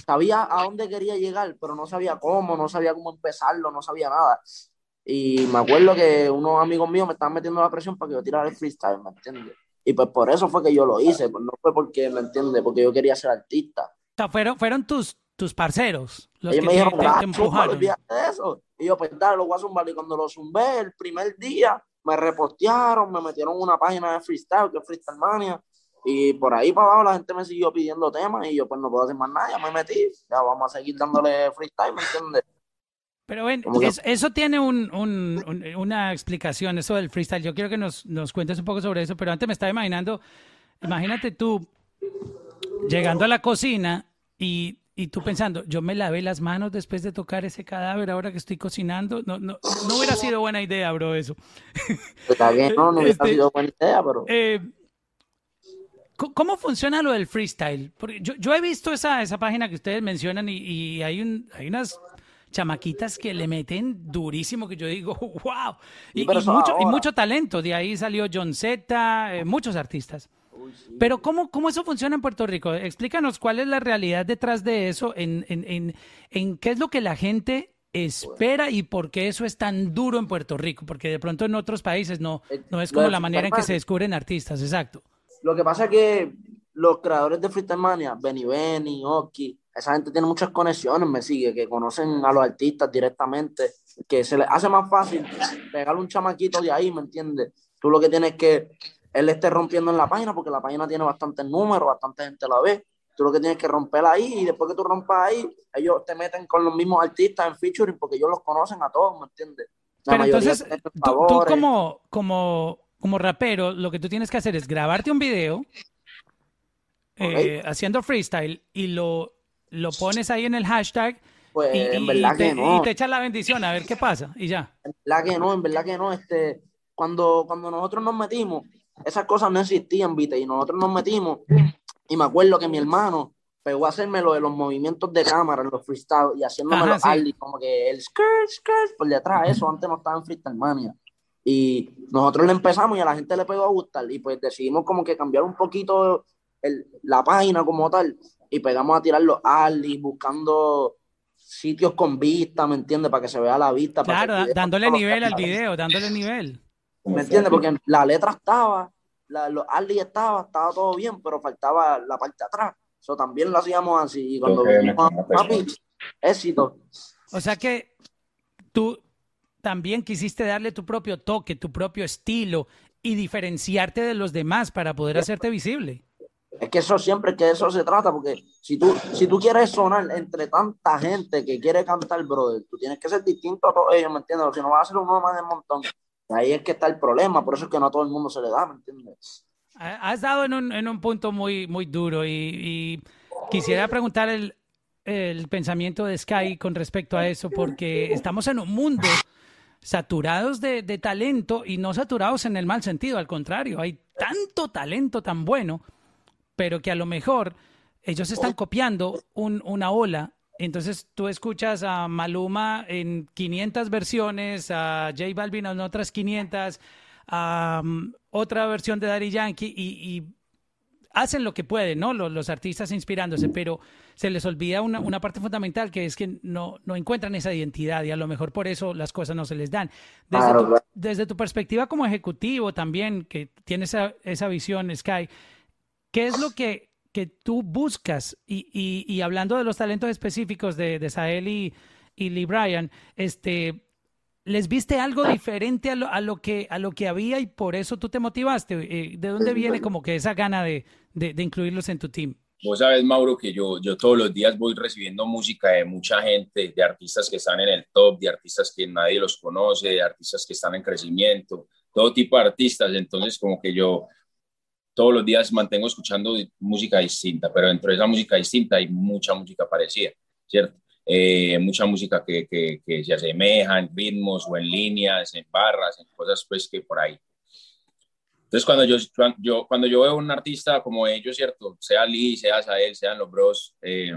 Sabía a dónde quería llegar, pero no sabía cómo, no sabía cómo empezarlo, no sabía nada. Y me acuerdo que unos amigos míos me estaban metiendo la presión para que yo tirara el freestyle, ¿me entiendes? Y pues por eso fue que yo lo hice, pues no fue porque, ¿me entiendes? Porque yo quería ser artista. O sea, fueron, fueron tus, tus parceros los Ellos que me te, dijeron, te- te "Ah, zúmbalo, empujaron. de eso. Y yo, pues dale, lo voy a zumbar. Y cuando lo zumbé el primer día, me repostearon, me metieron una página de freestyle, que es Freestyle Mania. Y por ahí para abajo la gente me siguió pidiendo temas y yo, pues no puedo hacer más nada, ya me metí. Ya vamos a seguir dándole freestyle, ¿me entiendes? Pero ven, eso, eso tiene un, un- un- una explicación, eso del freestyle. Yo quiero que nos, nos cuentes un poco sobre eso, pero antes me estaba imaginando, imagínate tú llegando a la cocina y, y tú pensando, yo me lavé las manos después de tocar ese cadáver ahora que estoy cocinando. No, no, no hubiera sido buena idea, bro, eso. Te cagué, no, no hubiera Este- sido buena idea, pero Eh, ¿cómo- ¿Cómo funciona lo del freestyle? Porque yo, yo he visto esa, esa página que ustedes mencionan y, y hay, un, hay unas chamaquitas que le meten durísimo que yo digo, wow. Y, mucho, y mucho talento. De ahí salió John Z, eh, muchos artistas. Pero ¿cómo, ¿cómo eso funciona en Puerto Rico? Explícanos cuál es la realidad detrás de eso, en, en, en, en qué es lo que la gente espera y por qué eso es tan duro en Puerto Rico, porque de pronto en otros países no, no es como la manera en que se descubren artistas, exacto. Lo que pasa es que los creadores de Freestyle Mania, Benny Benny, Oki, esa gente tiene muchas conexiones, me sigue, que conocen a los artistas directamente, que se les hace más fácil pegarle un chamaquito de ahí, ¿me entiendes? Tú lo que tienes que él esté rompiendo en la página, porque la página tiene bastantes números, bastante gente la ve. Tú lo que tienes que romper ahí y después que tú rompas ahí, ellos te meten con los mismos artistas en featuring porque ellos los conocen a todos, ¿me entiendes? La Pero entonces, tú, tú como, como, como rapero, lo que tú tienes que hacer es grabarte un video eh, haciendo freestyle y lo, lo pones ahí en el hashtag Pues y, en verdad y te, que no. y te echas la bendición a ver qué pasa y ya. En verdad que no, en verdad que no. Este, cuando, cuando nosotros nos metimos, esas cosas no existían, ¿viste? Y nosotros nos metimos, y me acuerdo que mi hermano pegó a hacerme lo de los movimientos de cámara, los freestyle, y haciéndome Ajá, los sí. ali, como que el skirt, skirt, por detrás, eso antes no estaba en Freestyle Mania. Y nosotros le empezamos y a la gente le pegó a gustar, y pues decidimos como que cambiar un poquito el- la página como tal, y pegamos a tirar los ali, buscando sitios con vista, ¿me entiendes? Para que se vea la vista. para Claro, que dándole nivel al video, dándole nivel. ¿Me entiendes? Porque la letra estaba, la, los Ali estaba, estaba todo bien, pero faltaba la parte de atrás. Eso también lo hacíamos así. Y cuando vinimos me a papi, éxito. O sea que tú también quisiste darle tu propio toque, tu propio estilo y diferenciarte de los demás para poder hacerte visible. Es que eso siempre, que eso se trata, porque si tú, si tú quieres sonar entre tanta gente que quiere cantar, brother, tú tienes que ser distinto a todos ellos, ¿me entiendes? Si no vas a ser uno más del montón. Ahí es que está el problema, por eso es que no a todo el mundo se le da, ¿me entiendes? Ha- Has dado en un, en un punto muy, muy duro y, y quisiera preguntar el, el pensamiento de Sky con respecto a eso, porque estamos en un mundo saturados de, de talento y no saturados en el mal sentido, al contrario, hay tanto talento tan bueno, pero que a lo mejor ellos están copiando un- una ola. Entonces tú escuchas a Maluma en 500 versiones, a J Balvin en otras 500, a um, otra versión de Daddy Yankee y, y hacen lo que pueden, ¿no? Los, los artistas inspirándose, pero se les olvida una, una parte fundamental que es que no, no encuentran esa identidad y a lo mejor por eso las cosas no se les dan. Desde, Claro, tu, claro. desde tu perspectiva como ejecutivo también, que tienes esa, esa visión, Sky, ¿qué es lo que, que tú buscas? Y, y, y hablando de los talentos específicos de, de Sael y, y Lee Bryan, este, ¿les viste algo diferente a lo, a lo, que, a lo que había y por eso tú te motivaste? Eh, ¿De dónde viene como que esa gana de, de, de incluirlos en tu team? vos sabes, Mauro, que yo, yo todos los días voy recibiendo música de mucha gente, de artistas que están en el top, de artistas que nadie los conoce, de artistas que están en crecimiento, todo tipo de artistas. Entonces, como que yo todos los días mantengo escuchando música distinta, pero dentro de esa música distinta hay mucha música parecida, ¿cierto? Eh, mucha música que, que, que, se asemeja en ritmos o en líneas, en barras, en cosas pues que por ahí. Entonces cuando yo, cuando yo veo un artista como ellos, ¿cierto? Sea Lee, sea Sael, sean los bros, eh,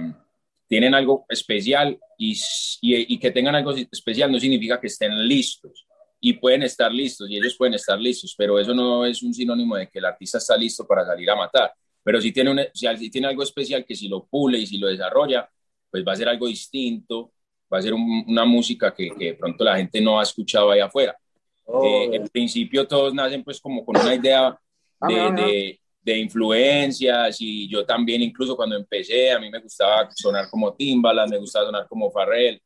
tienen algo especial y, que tengan algo especial no significa que estén listos y pueden estar listos y ellos pueden estar listos, pero eso no es un sinónimo de que el artista está listo para salir a matar. Pero si tiene algo especial que si lo pule y si lo desarrolla, pues va a ser algo distinto, va a ser una música que, que, de pronto la gente no ha escuchado ahí afuera. Oh. Eh, en principio todos nacen pues como con una idea de, de, de, influencias y yo también incluso cuando empecé a mí me gustaba sonar como Timbaland, me gustaba sonar como Farrell,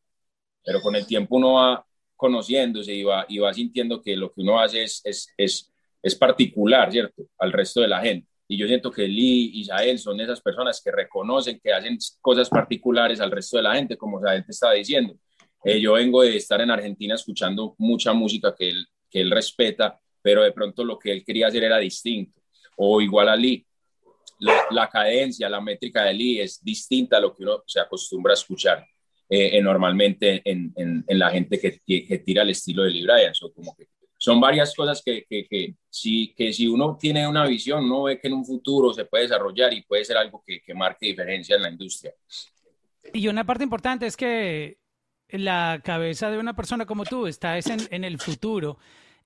pero con el tiempo uno va conociéndose y va, y va sintiendo que lo que uno hace es, es, es, es particular, ¿cierto? Al resto de la gente. Y yo siento que Lee Isael son esas personas que reconocen que hacen cosas particulares al resto de la gente, como Isael te estaba diciendo. Eh, yo vengo de estar en Argentina escuchando mucha música que él, que él respeta, pero de pronto lo que él quería hacer era distinto. O igual a Lee, la, la, cadencia, la métrica de Lee es distinta a lo que uno se acostumbra a escuchar eh, normalmente en, en, en, la gente que, que, tira el estilo de Lee Bryan. So, como que son varias cosas que, que, que, si, que si uno tiene una visión, no ve que en un futuro se puede desarrollar y puede ser algo que, que marque diferencia en la industria. Y una parte importante es que la cabeza de una persona como tú está es en, en el futuro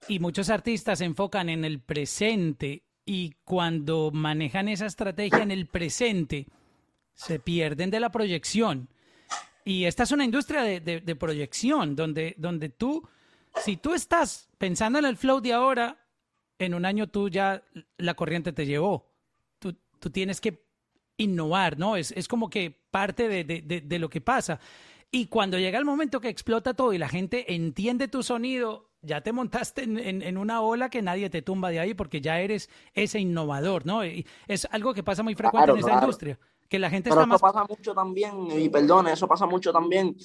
y muchos artistas se enfocan en el presente y cuando manejan esa estrategia en el presente se pierden de la proyección. Y esta es una industria de, de, de proyección donde, donde tú si tú estás pensando en el flow de ahora, en un año tú ya la corriente te llevó. Tú, tú tienes que innovar, ¿no? Es, es como que parte de, de, de, lo que pasa. Y cuando llega el momento que explota todo y la gente entiende tu sonido, ya te montaste en, en, en, una ola que nadie te tumba de ahí porque ya eres ese innovador, ¿no? Y es algo que pasa muy frecuente claro, en esta claro. industria. Que la gente Pero está eso más... pasa mucho también, y perdón, eso pasa mucho también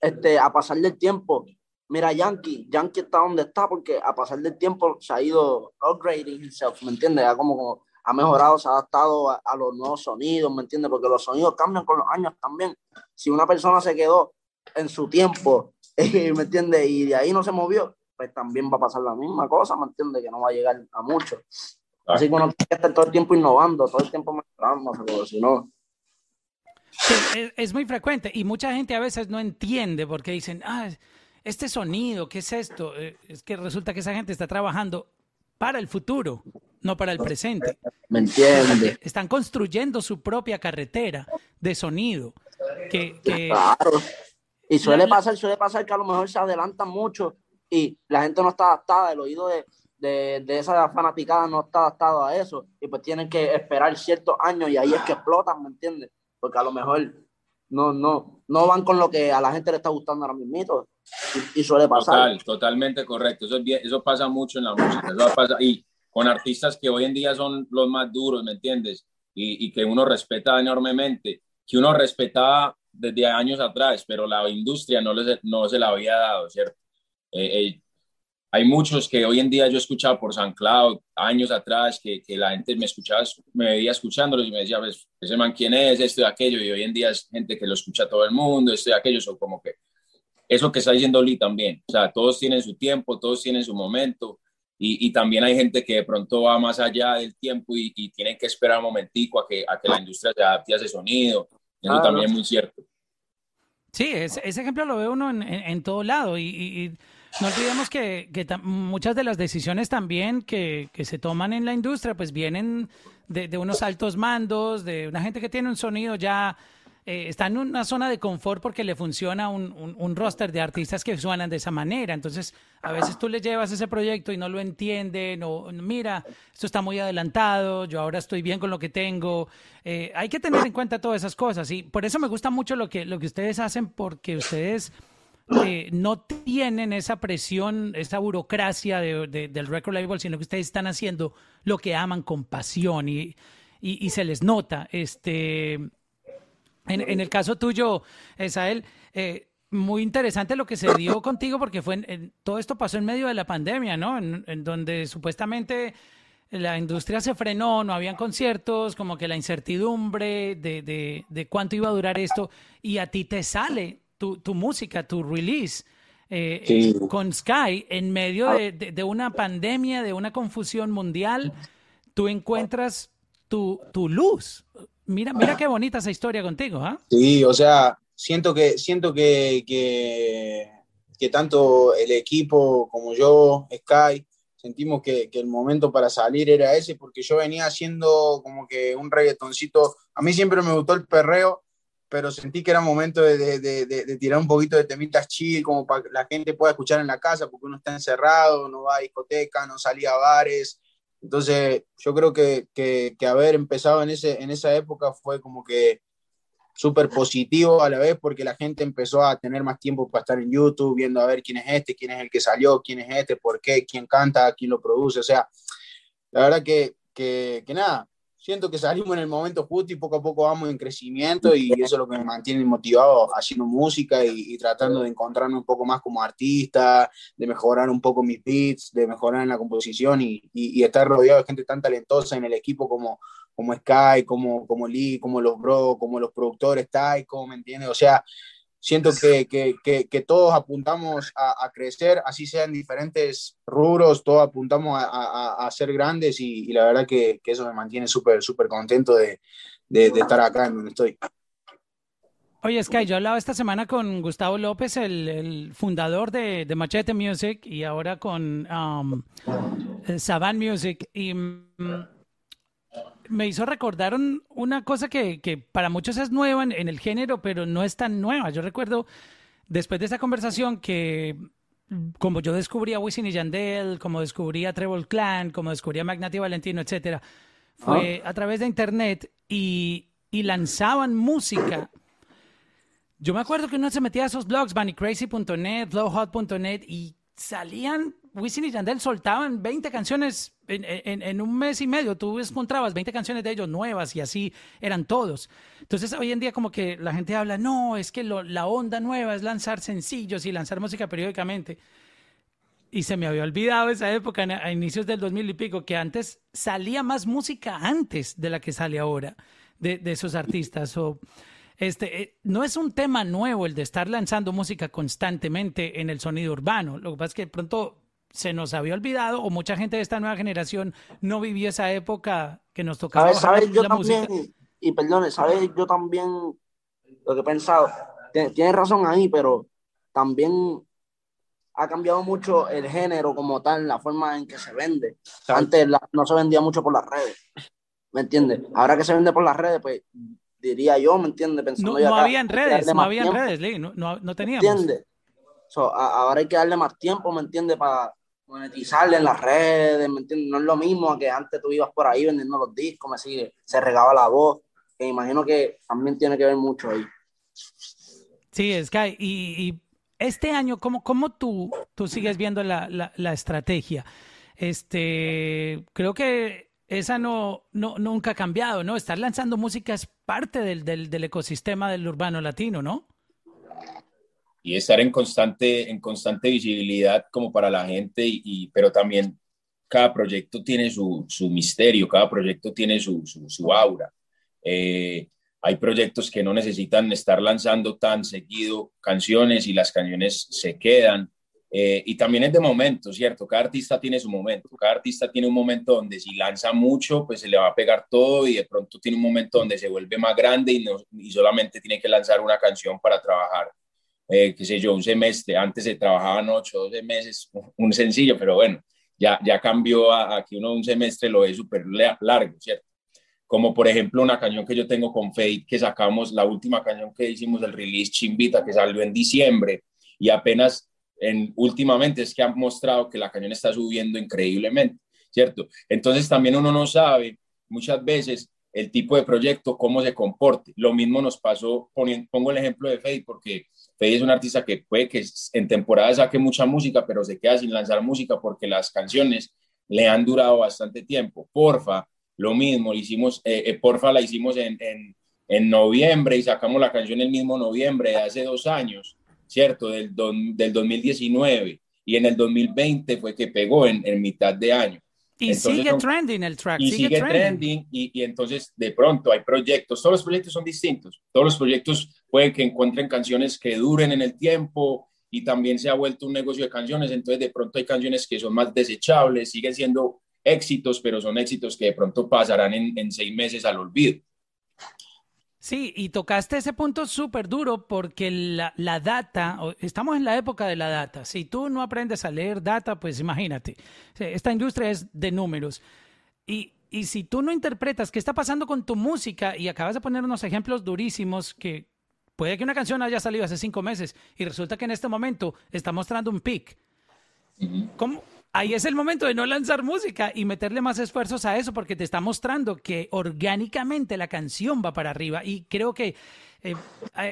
este, a pasar del tiempo mira, Yankee, Yankee está donde está porque a pasar del tiempo se ha ido upgrading himself, ¿me entiendes? Ha como, como ha mejorado, se ha adaptado a, a, los nuevos sonidos, ¿me entiendes? Porque los sonidos cambian con los años también. Si una persona se quedó en su tiempo, ¿me entiendes? Y de ahí no se movió, pues también va a pasar la misma cosa, ¿me entiendes? Que no va a llegar a mucho. Así que uno tiene que estar todo el tiempo innovando, todo el tiempo mejorando, porque si no... Sí, es, es muy frecuente y mucha gente a veces no entiende porque dicen, ah, este sonido, ¿qué es esto? Eh, es que resulta que esa gente está trabajando para el futuro, no para el presente. ¿Me entiendes? Están construyendo su propia carretera de sonido. Que, que... Claro. Y suele pasar, suele pasar que a lo mejor se adelantan mucho y la gente no está adaptada, el oído de, de, de esa fanaticada no está adaptado a eso y pues tienen que esperar ciertos años y ahí es que explotan, ¿me entiendes? Porque a lo mejor no, no, no van con lo que a la gente le está gustando ahora mismo. Y, y, suele pasar. Total, totalmente correcto. Eso, eso pasa mucho en la música. Eso pasa, y con artistas que hoy en día son los más duros, ¿me entiendes? Y, y que uno respeta enormemente, que uno respetaba desde años atrás, pero la industria no, les, no se la había dado, ¿cierto? Eh, eh, hay muchos que hoy en día yo he escuchado por San Cloud, años atrás, que, que, la gente me escuchaba, me veía escuchándolos y me decía, pues, ese man, ¿quién es? Esto y aquello, y hoy en día es gente que lo escucha todo el mundo, esto y aquello, son como que eso que está diciendo Lee también, o sea, todos tienen su tiempo, todos tienen su momento, y, y también hay gente que de pronto va más allá del tiempo y, y tienen que esperar un momentico a que, a que la industria se adapte a ese sonido, eso ah, también no. es muy cierto. Sí, ese, ese, ejemplo lo ve uno en, en, en todo lado y, y no olvidemos que, que muchas de las decisiones también que, que, se toman en la industria pues vienen de, de, unos altos mandos, de una gente que tiene un sonido ya, eh, está en una zona de confort porque le funciona un, un, roster de artistas que suenan de esa manera. Entonces, a veces tú le llevas ese proyecto y no lo entienden o mira, esto está muy adelantado, yo ahora estoy bien con lo que tengo. Eh, hay que tener en cuenta todas esas cosas y por eso me gusta mucho lo que, lo que ustedes hacen porque ustedes eh, no tienen esa presión, esa burocracia de, de, del record label, sino que ustedes están haciendo lo que aman con pasión. Y, y, se les nota. Este, en, en el caso tuyo, Esael, eh, muy interesante lo que se dio contigo porque fue en, todo esto pasó en medio de la pandemia, ¿no? En, donde supuestamente la industria se frenó, no habían conciertos, como que la incertidumbre de, de, de cuánto iba a durar esto y a ti te sale tu, tu música, tu release. Eh, con Sky, en medio de, de, una pandemia, de una confusión mundial, tú encuentras tu, tu luz. Mira, mira qué bonita esa historia contigo, ¿ah? Sí, o sea, siento que, siento que, que, tanto el equipo como yo, Sky, sentimos que, el momento para salir era ese, porque yo venía haciendo como que un reggaetoncito. A mí siempre me gustó el perreo, pero sentí que era momento de, de, tirar un poquito de temitas chill, como para que la gente pueda escuchar en la casa, porque uno está encerrado, no va a discoteca, no salía a bares. Entonces, yo creo que, que, que haber empezado en, ese, en esa época fue como que súper positivo a la vez porque la gente empezó a tener más tiempo para estar en YouTube, viendo a ver quién es este, quién es el que salió, quién es este, por qué, quién canta, quién lo produce. O sea, la verdad que, que, nada, siento que salimos en el momento justo y poco a poco vamos en crecimiento y eso es lo que me mantiene motivado haciendo música y, tratando de encontrarme un poco más como artista, de mejorar un poco mis beats, de mejorar en la composición y, estar rodeado de gente tan talentosa en el equipo como, como Sky, como, como Lee, como los Bro, como los productores Taiko, ¿me entiendes? O sea, siento que, que, que, todos apuntamos a, crecer, así sean diferentes rubros, todos apuntamos a, a, ser grandes y, la verdad que, eso me mantiene súper, súper contento de, de, estar acá en donde estoy. Oye, Sky, yo hablaba esta semana con Gustavo López, el, el fundador de, de, Machete Music, y ahora con um, Saban Music. Y mm, me hizo recordar una cosa que, que, para muchos es nueva en, el género, pero no es tan nueva. Yo recuerdo, después de esa conversación, que como yo descubrí a Wisin y Yandel, como descubrí a Trevor Clan, como descubrí a Magnati Valentino, etcétera, fue ah. a través de internet y, y lanzaban música. Yo me acuerdo que uno se metía a esos blogs, bunnycrazy.net, flowhot.net, y salían Wisin y Yandel soltaban 20 canciones en, un mes y medio. Tú encontrabas 20 canciones de ellos nuevas y así eran todos. Entonces hoy en día como que la gente habla, no, es que la onda nueva es lanzar sencillos y lanzar música periódicamente. Y se me había olvidado esa época, a inicios del 2000 y pico, que antes salía más música antes de la que sale ahora de, esos artistas. O, este, eh, no es un tema nuevo el de estar lanzando música constantemente en el sonido urbano. Lo que pasa es que de pronto se nos había olvidado o mucha gente de esta nueva generación no vivió esa época que nos tocaba. ¿Sabes? Yo también, y perdone, ¿sabes? Yo también lo que he pensado, tienes razón ahí, pero también ha cambiado mucho el género como tal, la forma en que se vende. Antes no se vendía mucho por las redes, ¿me entiendes? Ahora que se vende por las redes, pues diría yo, ¿me entiendes? Pensando no, no había redes, no había redes, Lee, no, no, no teníamos. ¿Entiendes? ahora hay que darle más tiempo, ¿me entiendes? Para monetizarle en las redes, ¿me entiendes? No es lo mismo que antes tú ibas por ahí vendiendo los discos, me sigue, se regaba la voz, que imagino que también tiene que ver mucho ahí. Sí, Sky, y, y este año, ¿cómo, cómo tú, tú sigues viendo la, la, estrategia? Este, creo que esa no, no, nunca ha cambiado, ¿no? Estar lanzando música es parte del, del, del ecosistema del urbano latino, ¿no? Y estar en constante, en constante visibilidad como para la gente, y, pero también cada proyecto tiene su, su misterio, cada proyecto tiene su, su, aura. Eh, hay proyectos que no necesitan estar lanzando tan seguido canciones y las canciones se quedan. Eh, y también es de momento, ¿cierto? Cada artista tiene su momento. Cada artista tiene un momento donde si lanza mucho, pues se le va a pegar todo y de pronto tiene un momento donde se vuelve más grande y, no, y solamente tiene que lanzar una canción para trabajar eh, qué sé yo, un semestre, antes se trabajaban ocho, doce meses, un sencillo, pero bueno, ya, ya cambió a, que uno un semestre lo ve súper largo, ¿cierto? Como por ejemplo una canción que yo tengo con Fate, que sacamos, la última canción que hicimos, el release Chimbita, que salió en diciembre, y apenas en, últimamente es que han mostrado que la canción está subiendo increíblemente, ¿cierto? Entonces también uno no sabe muchas veces el tipo de proyecto, cómo se comporte. Lo mismo nos pasó, pongo el ejemplo de Fate, porque Es un artista que puede que en temporada saque mucha música, pero se queda sin lanzar música porque las canciones le han durado bastante tiempo. Porfa, lo mismo, hicimos, eh, eh, Porfa la hicimos en, en, en, noviembre y sacamos la canción el mismo noviembre de hace dos años, ¿cierto? Del, del 2019 y en el 2020 fue que pegó en, en mitad de año. Y sigue trending el track. Y sigue, trending, y, y, entonces de pronto hay proyectos, todos los proyectos son distintos, todos los proyectos pueden que encuentren canciones que duren en el tiempo y también se ha vuelto un negocio de canciones, entonces de pronto hay canciones que son más desechables, siguen siendo éxitos, pero son éxitos que de pronto pasarán en, en seis meses al olvido. Sí, y tocaste ese punto súper duro porque la, la, data, estamos en la época de la data. Si tú no aprendes a leer data, pues imagínate, esta industria es de números. Y, y si tú no interpretas qué está pasando con tu música, y acabas de poner unos ejemplos durísimos que puede que una canción haya salido hace cinco meses y resulta que en este momento está mostrando un pic. ¿Cómo, ahí es el momento de no lanzar música y meterle más esfuerzos a eso porque te está mostrando que orgánicamente la canción va para arriba y creo que eh,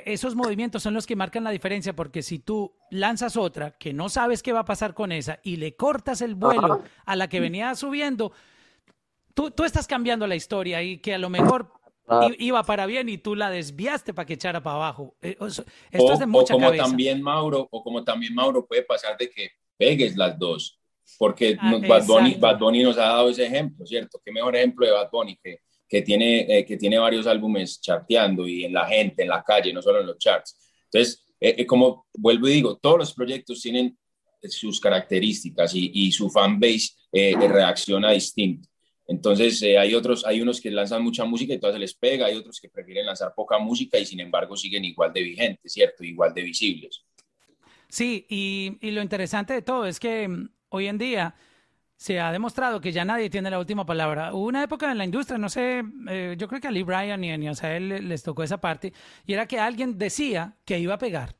esos movimientos son los que marcan la diferencia porque si tú lanzas otra que no sabes qué va a pasar con esa y le cortas el vuelo a la que venía subiendo, tú, tú estás cambiando la historia y que a lo mejor iba para bien y tú la desviaste para que echara para abajo. Eh, esto es de mucha o como cabeza. también Mauro, o como también Mauro puede pasar de que pegues las dos porque ah, Bad, Bunny, Bad, Bunny, nos ha dado ese ejemplo, ¿cierto? Qué mejor ejemplo de Bad Bunny que, que tiene, eh, que tiene varios álbumes charteando y en la gente, en la calle, no solo en los charts. Entonces, eh, eh, como vuelvo y digo, todos los proyectos tienen sus características y, y su fanbase reacciona distinto. Entonces, hay otros, hay unos que lanzan mucha música y todas se les pega, hay otros que prefieren lanzar poca música y sin embargo siguen igual de vigentes, ¿cierto? Igual de visibles. Sí, y, y lo interesante de todo es que mm, hoy en día se ha demostrado que ya nadie tiene la última palabra. Hubo una época en la industria, no sé, eh, yo creo que a Lee Bryan y a él les tocó esa parte, y era que alguien decía que iba a pegar.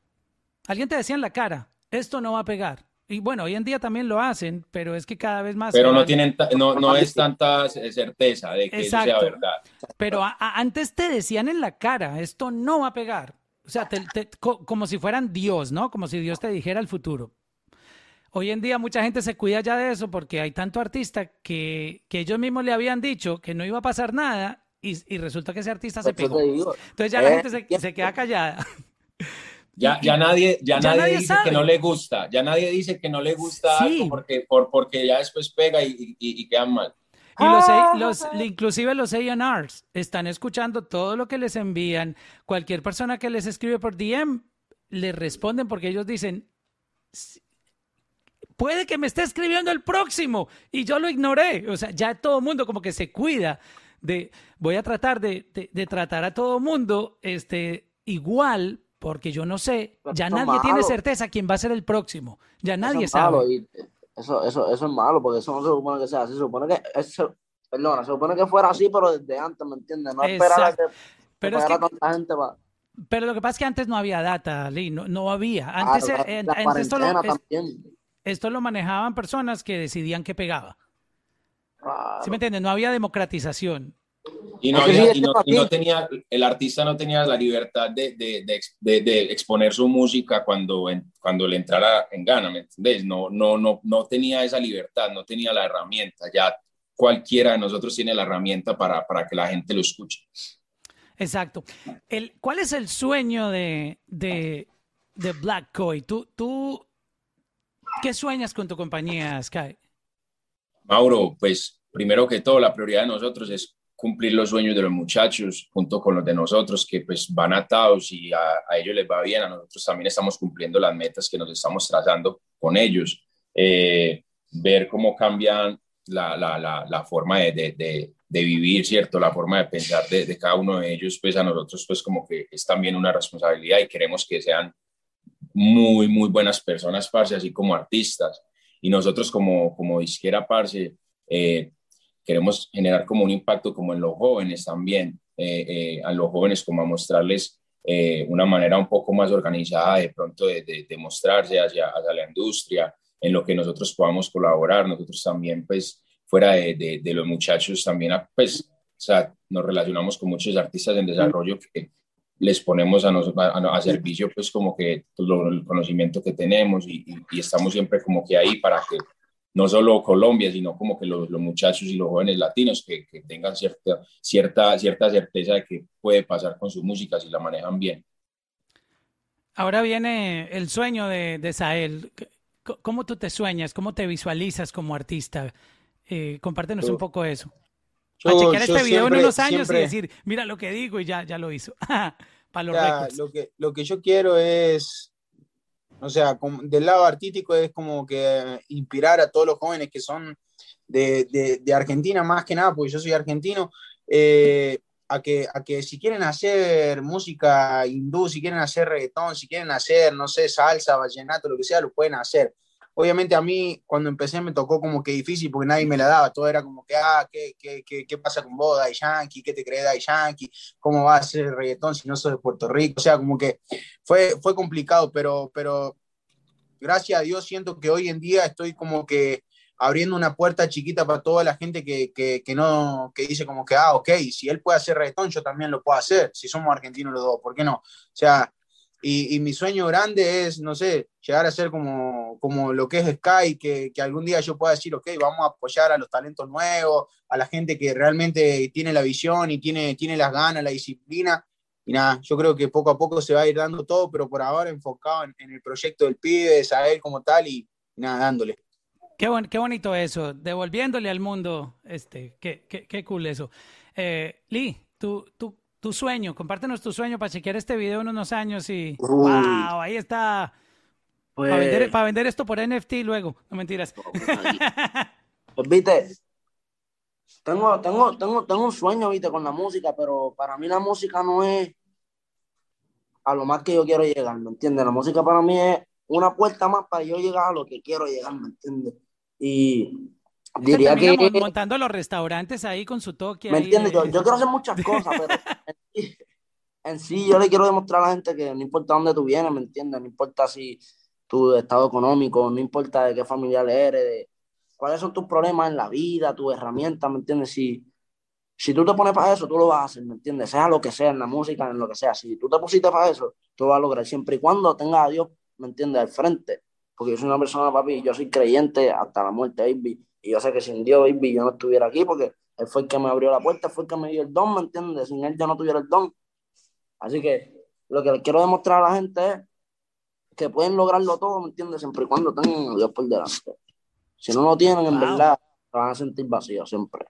Alguien te decía en la cara, esto no va a pegar. Y bueno, hoy en día también lo hacen, pero es que cada vez más... Pero no, tienen no, no es tanta certeza de que sea verdad. Pero antes te decían en la cara, esto no va a pegar. O sea, como si fueran Dios, ¿no? Como si Dios te dijera el futuro. Hoy en día mucha gente se cuida ya de eso porque hay tanto artista que, que ellos mismos le habían dicho que no iba a pasar nada y, y resulta que ese artista se pegó. Entonces ya la eh, gente se, se, queda callada. Ya, ya nadie, ya, ya nadie, dice que no le gusta, ya nadie dice que no le gusta algo porque, por, porque ya después pega y, y, y quedan mal. Y los, los, ah. inclusive los A&Rs están escuchando todo lo que les envían. Cualquier persona que les escribe por DM, le responden porque ellos dicen, puede que me esté escribiendo el próximo y yo lo ignoré. O sea, ya todo el mundo como que se cuida de, voy a tratar de, de, tratar a todo el mundo este, igual, porque yo no sé, ya nadie tiene certeza quién va a ser el próximo, ya nadie sabe. eso, eso, eso es malo, porque eso no se supone que sea así, se supone que, eso, perdona, se supone que fuera así, pero desde antes, ¿me entiendes? No esperar a que, pero es que, tanta gente va. Pero lo que pasa es que antes no había data, Lee, no, no había. Antes, la, eh, la antes solo, esto lo manejaban personas que decidían qué pegaba. ¿Sí me entiendes? No había democratización. Y no, había, y, no, y no, tenía, el artista no tenía la libertad de, de, de, de exponer su música cuando, cuando le entrara en gana, ¿me entendés? No, no, no, no tenía esa libertad, no tenía la herramienta. Ya cualquiera de nosotros tiene la herramienta para, para que la gente lo escuche. Exacto. El, ¿Cuál es el sueño de, de, de Black Koi? ¿Tú, tú ¿Qué sueñas con tu compañía, Sky? Mauro, pues primero que todo, la prioridad de nosotros es cumplir los sueños de los muchachos junto con los de nosotros que pues van atados y a, ellos les va bien, a nosotros también estamos cumpliendo las metas que nos estamos trazando con ellos. Eh, ver cómo cambian la, la, la, forma de, de, de, vivir, ¿cierto? La forma de pensar de, de, cada uno de ellos, pues a nosotros pues como que es también una responsabilidad y queremos que sean muy, muy buenas personas, parce, así como artistas. Y nosotros como, como disquera, parce, eh, queremos generar como un impacto como en los jóvenes también, eh, eh, a los jóvenes como a mostrarles una manera un poco más organizada de pronto de, de, mostrarse hacia, hacia, la industria, en lo que nosotros podamos colaborar, nosotros también pues fuera de, de los muchachos también pues o sea, nos relacionamos con muchos artistas en desarrollo que, les ponemos a, a, servicio pues como que todo el conocimiento que tenemos y, y, estamos siempre como que ahí para que no solo Colombia, sino como que los, los muchachos y los jóvenes latinos que, que, tengan cierta, cierta, cierta certeza de que puede pasar con su música si la manejan bien. Ahora viene el sueño de, de Sael. ¿Cómo tú te sueñas? ¿Cómo te visualizas como artista? Eh, compártenos un poco eso. Yo, a chequear este video en unos años y decir, mira lo que digo y ya, ya lo hizo. Para los ya, lo que Lo que yo quiero es o sea, del lado artístico es como que inspirar a todos los jóvenes que son de, de, Argentina, más que nada, porque yo soy argentino, eh, a, que, a que si quieren hacer música hindú, si quieren hacer reggaetón, si quieren hacer, no sé, salsa, vallenato, lo que sea, lo pueden hacer. Obviamente a mí cuando empecé me tocó como que difícil porque nadie me la daba, todo era como que, ah, ¿qué, qué, qué, qué pasa con vos, Dai Yankee? ¿Qué te crees Dai Yankee? ¿Cómo va a ser el reggaetón si no sos de Puerto Rico? O sea, como que fue, fue complicado, pero, pero gracias a Dios siento que hoy en día estoy como que abriendo una puerta chiquita para toda la gente que, que, que, no, que dice como que, ah, ok, si él puede hacer reggaetón, yo también lo puedo hacer, si somos argentinos los dos, ¿por qué no? O sea, y, mi sueño grande es, no sé, llegar a ser como, como lo que es Sky, que, que, algún día yo pueda decir, ok, vamos a apoyar a los talentos nuevos, a la gente que realmente tiene la visión y tiene, tiene las ganas, la disciplina. Y nada, yo creo que poco a poco se va a ir dando todo, pero por ahora enfocado en, el proyecto del pibe, de él como tal y, nada, dándole. Qué, qué bonito eso, devolviéndole al mundo, este, qué, qué, qué cool eso. Eh, Lee, tú, tú, tu sueño, compártenos tu sueño para chequear este video en unos años y wow, ahí está. Para, vender, pues vender, esto por NFT luego, no mentiras. Pues viste, tengo, tengo, tengo, tengo un sueño, viste, con la música, pero para mí la música no es a lo más que yo quiero llegar, ¿me entiendes? La música para mí es una puerta más para yo llegar a lo que quiero llegar, ¿me entiendes? Y Diría que. Montando los restaurantes ahí con su toque. ¿Me entiendes? Yo, quiero hacer muchas cosas, pero en sí, yo le quiero demostrar a la gente que no importa dónde tú vienes, ¿me entiendes? No importa si tu estado económico, no importa de qué familiar eres, de cuáles son tus problemas en la vida, tus herramientas, ¿me entiendes? Si, si tú te pones para eso, tú lo vas a hacer, ¿me entiendes? Sea lo que sea, en la música, en lo que sea. Si tú te pusiste para eso, tú lo vas a lograr siempre y cuando tengas a Dios, ¿me entiendes? Al frente. Porque yo soy una persona, papi, yo soy creyente hasta la muerte, baby y yo sé que sin Dios, baby, yo no estuviera aquí porque Él fue el que me abrió la puerta, fue el que me dio el don, ¿me entiendes? Sin Él yo no tuviera el don. Así que lo que quiero demostrar a la gente es que pueden lograrlo todo, ¿me entiendes? Siempre y cuando tengan a Dios por delante. Si no lo tienen, en verdad, se van a sentir vacíos siempre.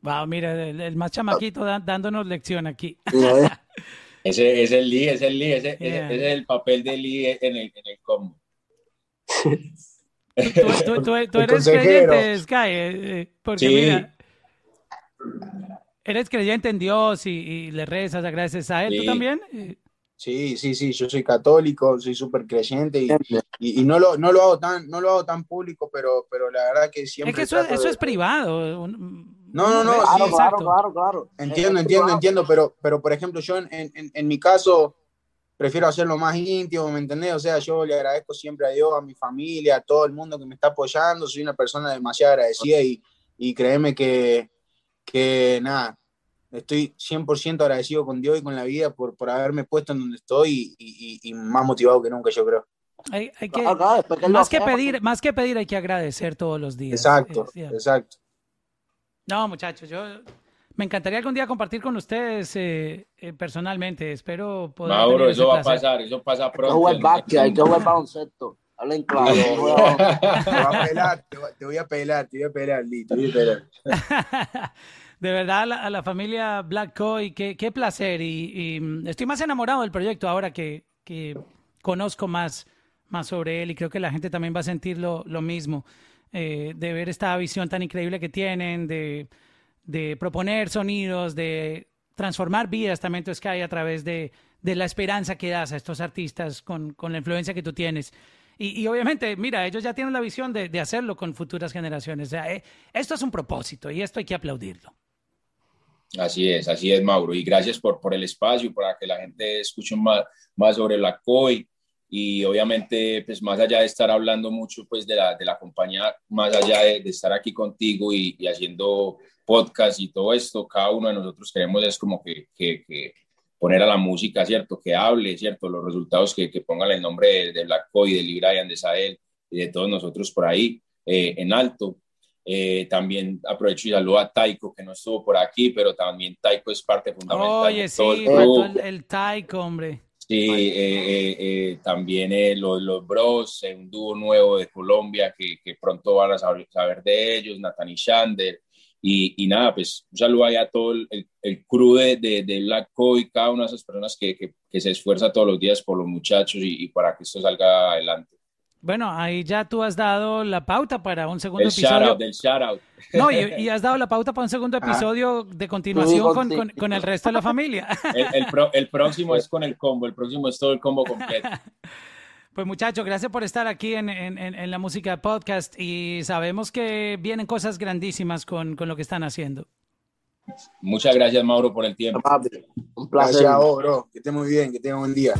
Wow, mira, el, más chamaquito dándonos lección aquí. ese es el Lee, es el Lee, ese, es el papel de Lee en el, en el combo. Tú, eres creyente, Sky, eh, eh, porque mira, eres creyente en Dios y, le rezas, agradeces a Él, ¿tú también? Sí, sí, sí, yo soy católico, soy súper creyente y, y, no, lo, no, lo hago tan, no lo hago tan público, pero, pero la verdad que siempre... Es que eso, eso es privado. No, no, no, claro, claro, claro, claro, Entiendo, entiendo, entiendo, pero, pero por ejemplo, yo en, en, en mi caso prefiero hacerlo más íntimo, ¿me entendés? O sea, yo le agradezco siempre a Dios, a mi familia, a todo el mundo que me está apoyando, soy una persona demasiado agradecida y, y créeme que, que nada, estoy 100% agradecido con Dios y con la vida por, por haberme puesto en donde estoy y, y, más motivado que nunca, yo creo. Hay, hay que, más, que pedir, más que pedir, hay que agradecer todos los días. Exacto, exacto. No, muchachos, yo me encantaría algún día compartir con ustedes eh, eh, personalmente. Espero poder. Mauro, eso va a pasar, eso pasa pronto. Hay que jugar hay que jugar baloncesto. Hablen claro. te voy a pelar, te voy a pelar, te voy a pelar, te voy a pelar. De verdad, a la, familia Black Coy, qué, qué placer. Y, mm, estoy más enamorado del proyecto ahora que, que, conozco más, más sobre él y creo que la gente también va a sentir lo, lo mismo. Eh, de ver esta visión tan increíble que tienen, de de proponer sonidos, de transformar vidas también que hay a través de, de, la esperanza que das a estos artistas con, con la influencia que tú tienes. Y, y, obviamente, mira, ellos ya tienen la visión de, de hacerlo con futuras generaciones. O sea, eh, esto es un propósito y esto hay que aplaudirlo. Así es, así es, Mauro. Y gracias por, por el espacio, para que la gente escuche más, más sobre la COI. Y obviamente, pues más allá de estar hablando mucho pues de la, de la compañía, más allá de, de estar aquí contigo y, y haciendo podcast y todo esto, cada uno de nosotros queremos es como que, que, poner a la música, ¿cierto? Que hable, ¿cierto? Los resultados que, que pongan el nombre de, de Black Boy, de Lee Bryan, de Sael y de todos nosotros por ahí. eh, en alto. Eh, también aprovecho y saludo a Taiko, que no estuvo por aquí, pero también Taiko es parte fundamental. Oye, sí, el, el, Taiko, hombre. Sí, eh, también los, los, Bros, un dúo nuevo de Colombia que, que pronto van a saber, saber, de ellos, Nathan y Shander. Y, y, nada, pues un saludo ahí a todo el, el, crew de, de, de Black y cada una de esas personas que, que, que, se esfuerza todos los días por los muchachos y, y para que esto salga adelante. Bueno, ahí ya tú has dado la pauta para un segundo el episodio. del shout out. No, y, y, has dado la pauta para un segundo episodio de continuación con, con, con, el resto de la familia. El, el, pro, el, próximo es con el combo, el próximo es todo el combo completo. Pues muchachos, gracias por estar aquí en, en, en la música podcast y sabemos que vienen cosas grandísimas con, con, lo que están haciendo. Muchas gracias, Mauro, por el tiempo. Un placer. Gracias bro. Que estés muy bien, que tengas buen día.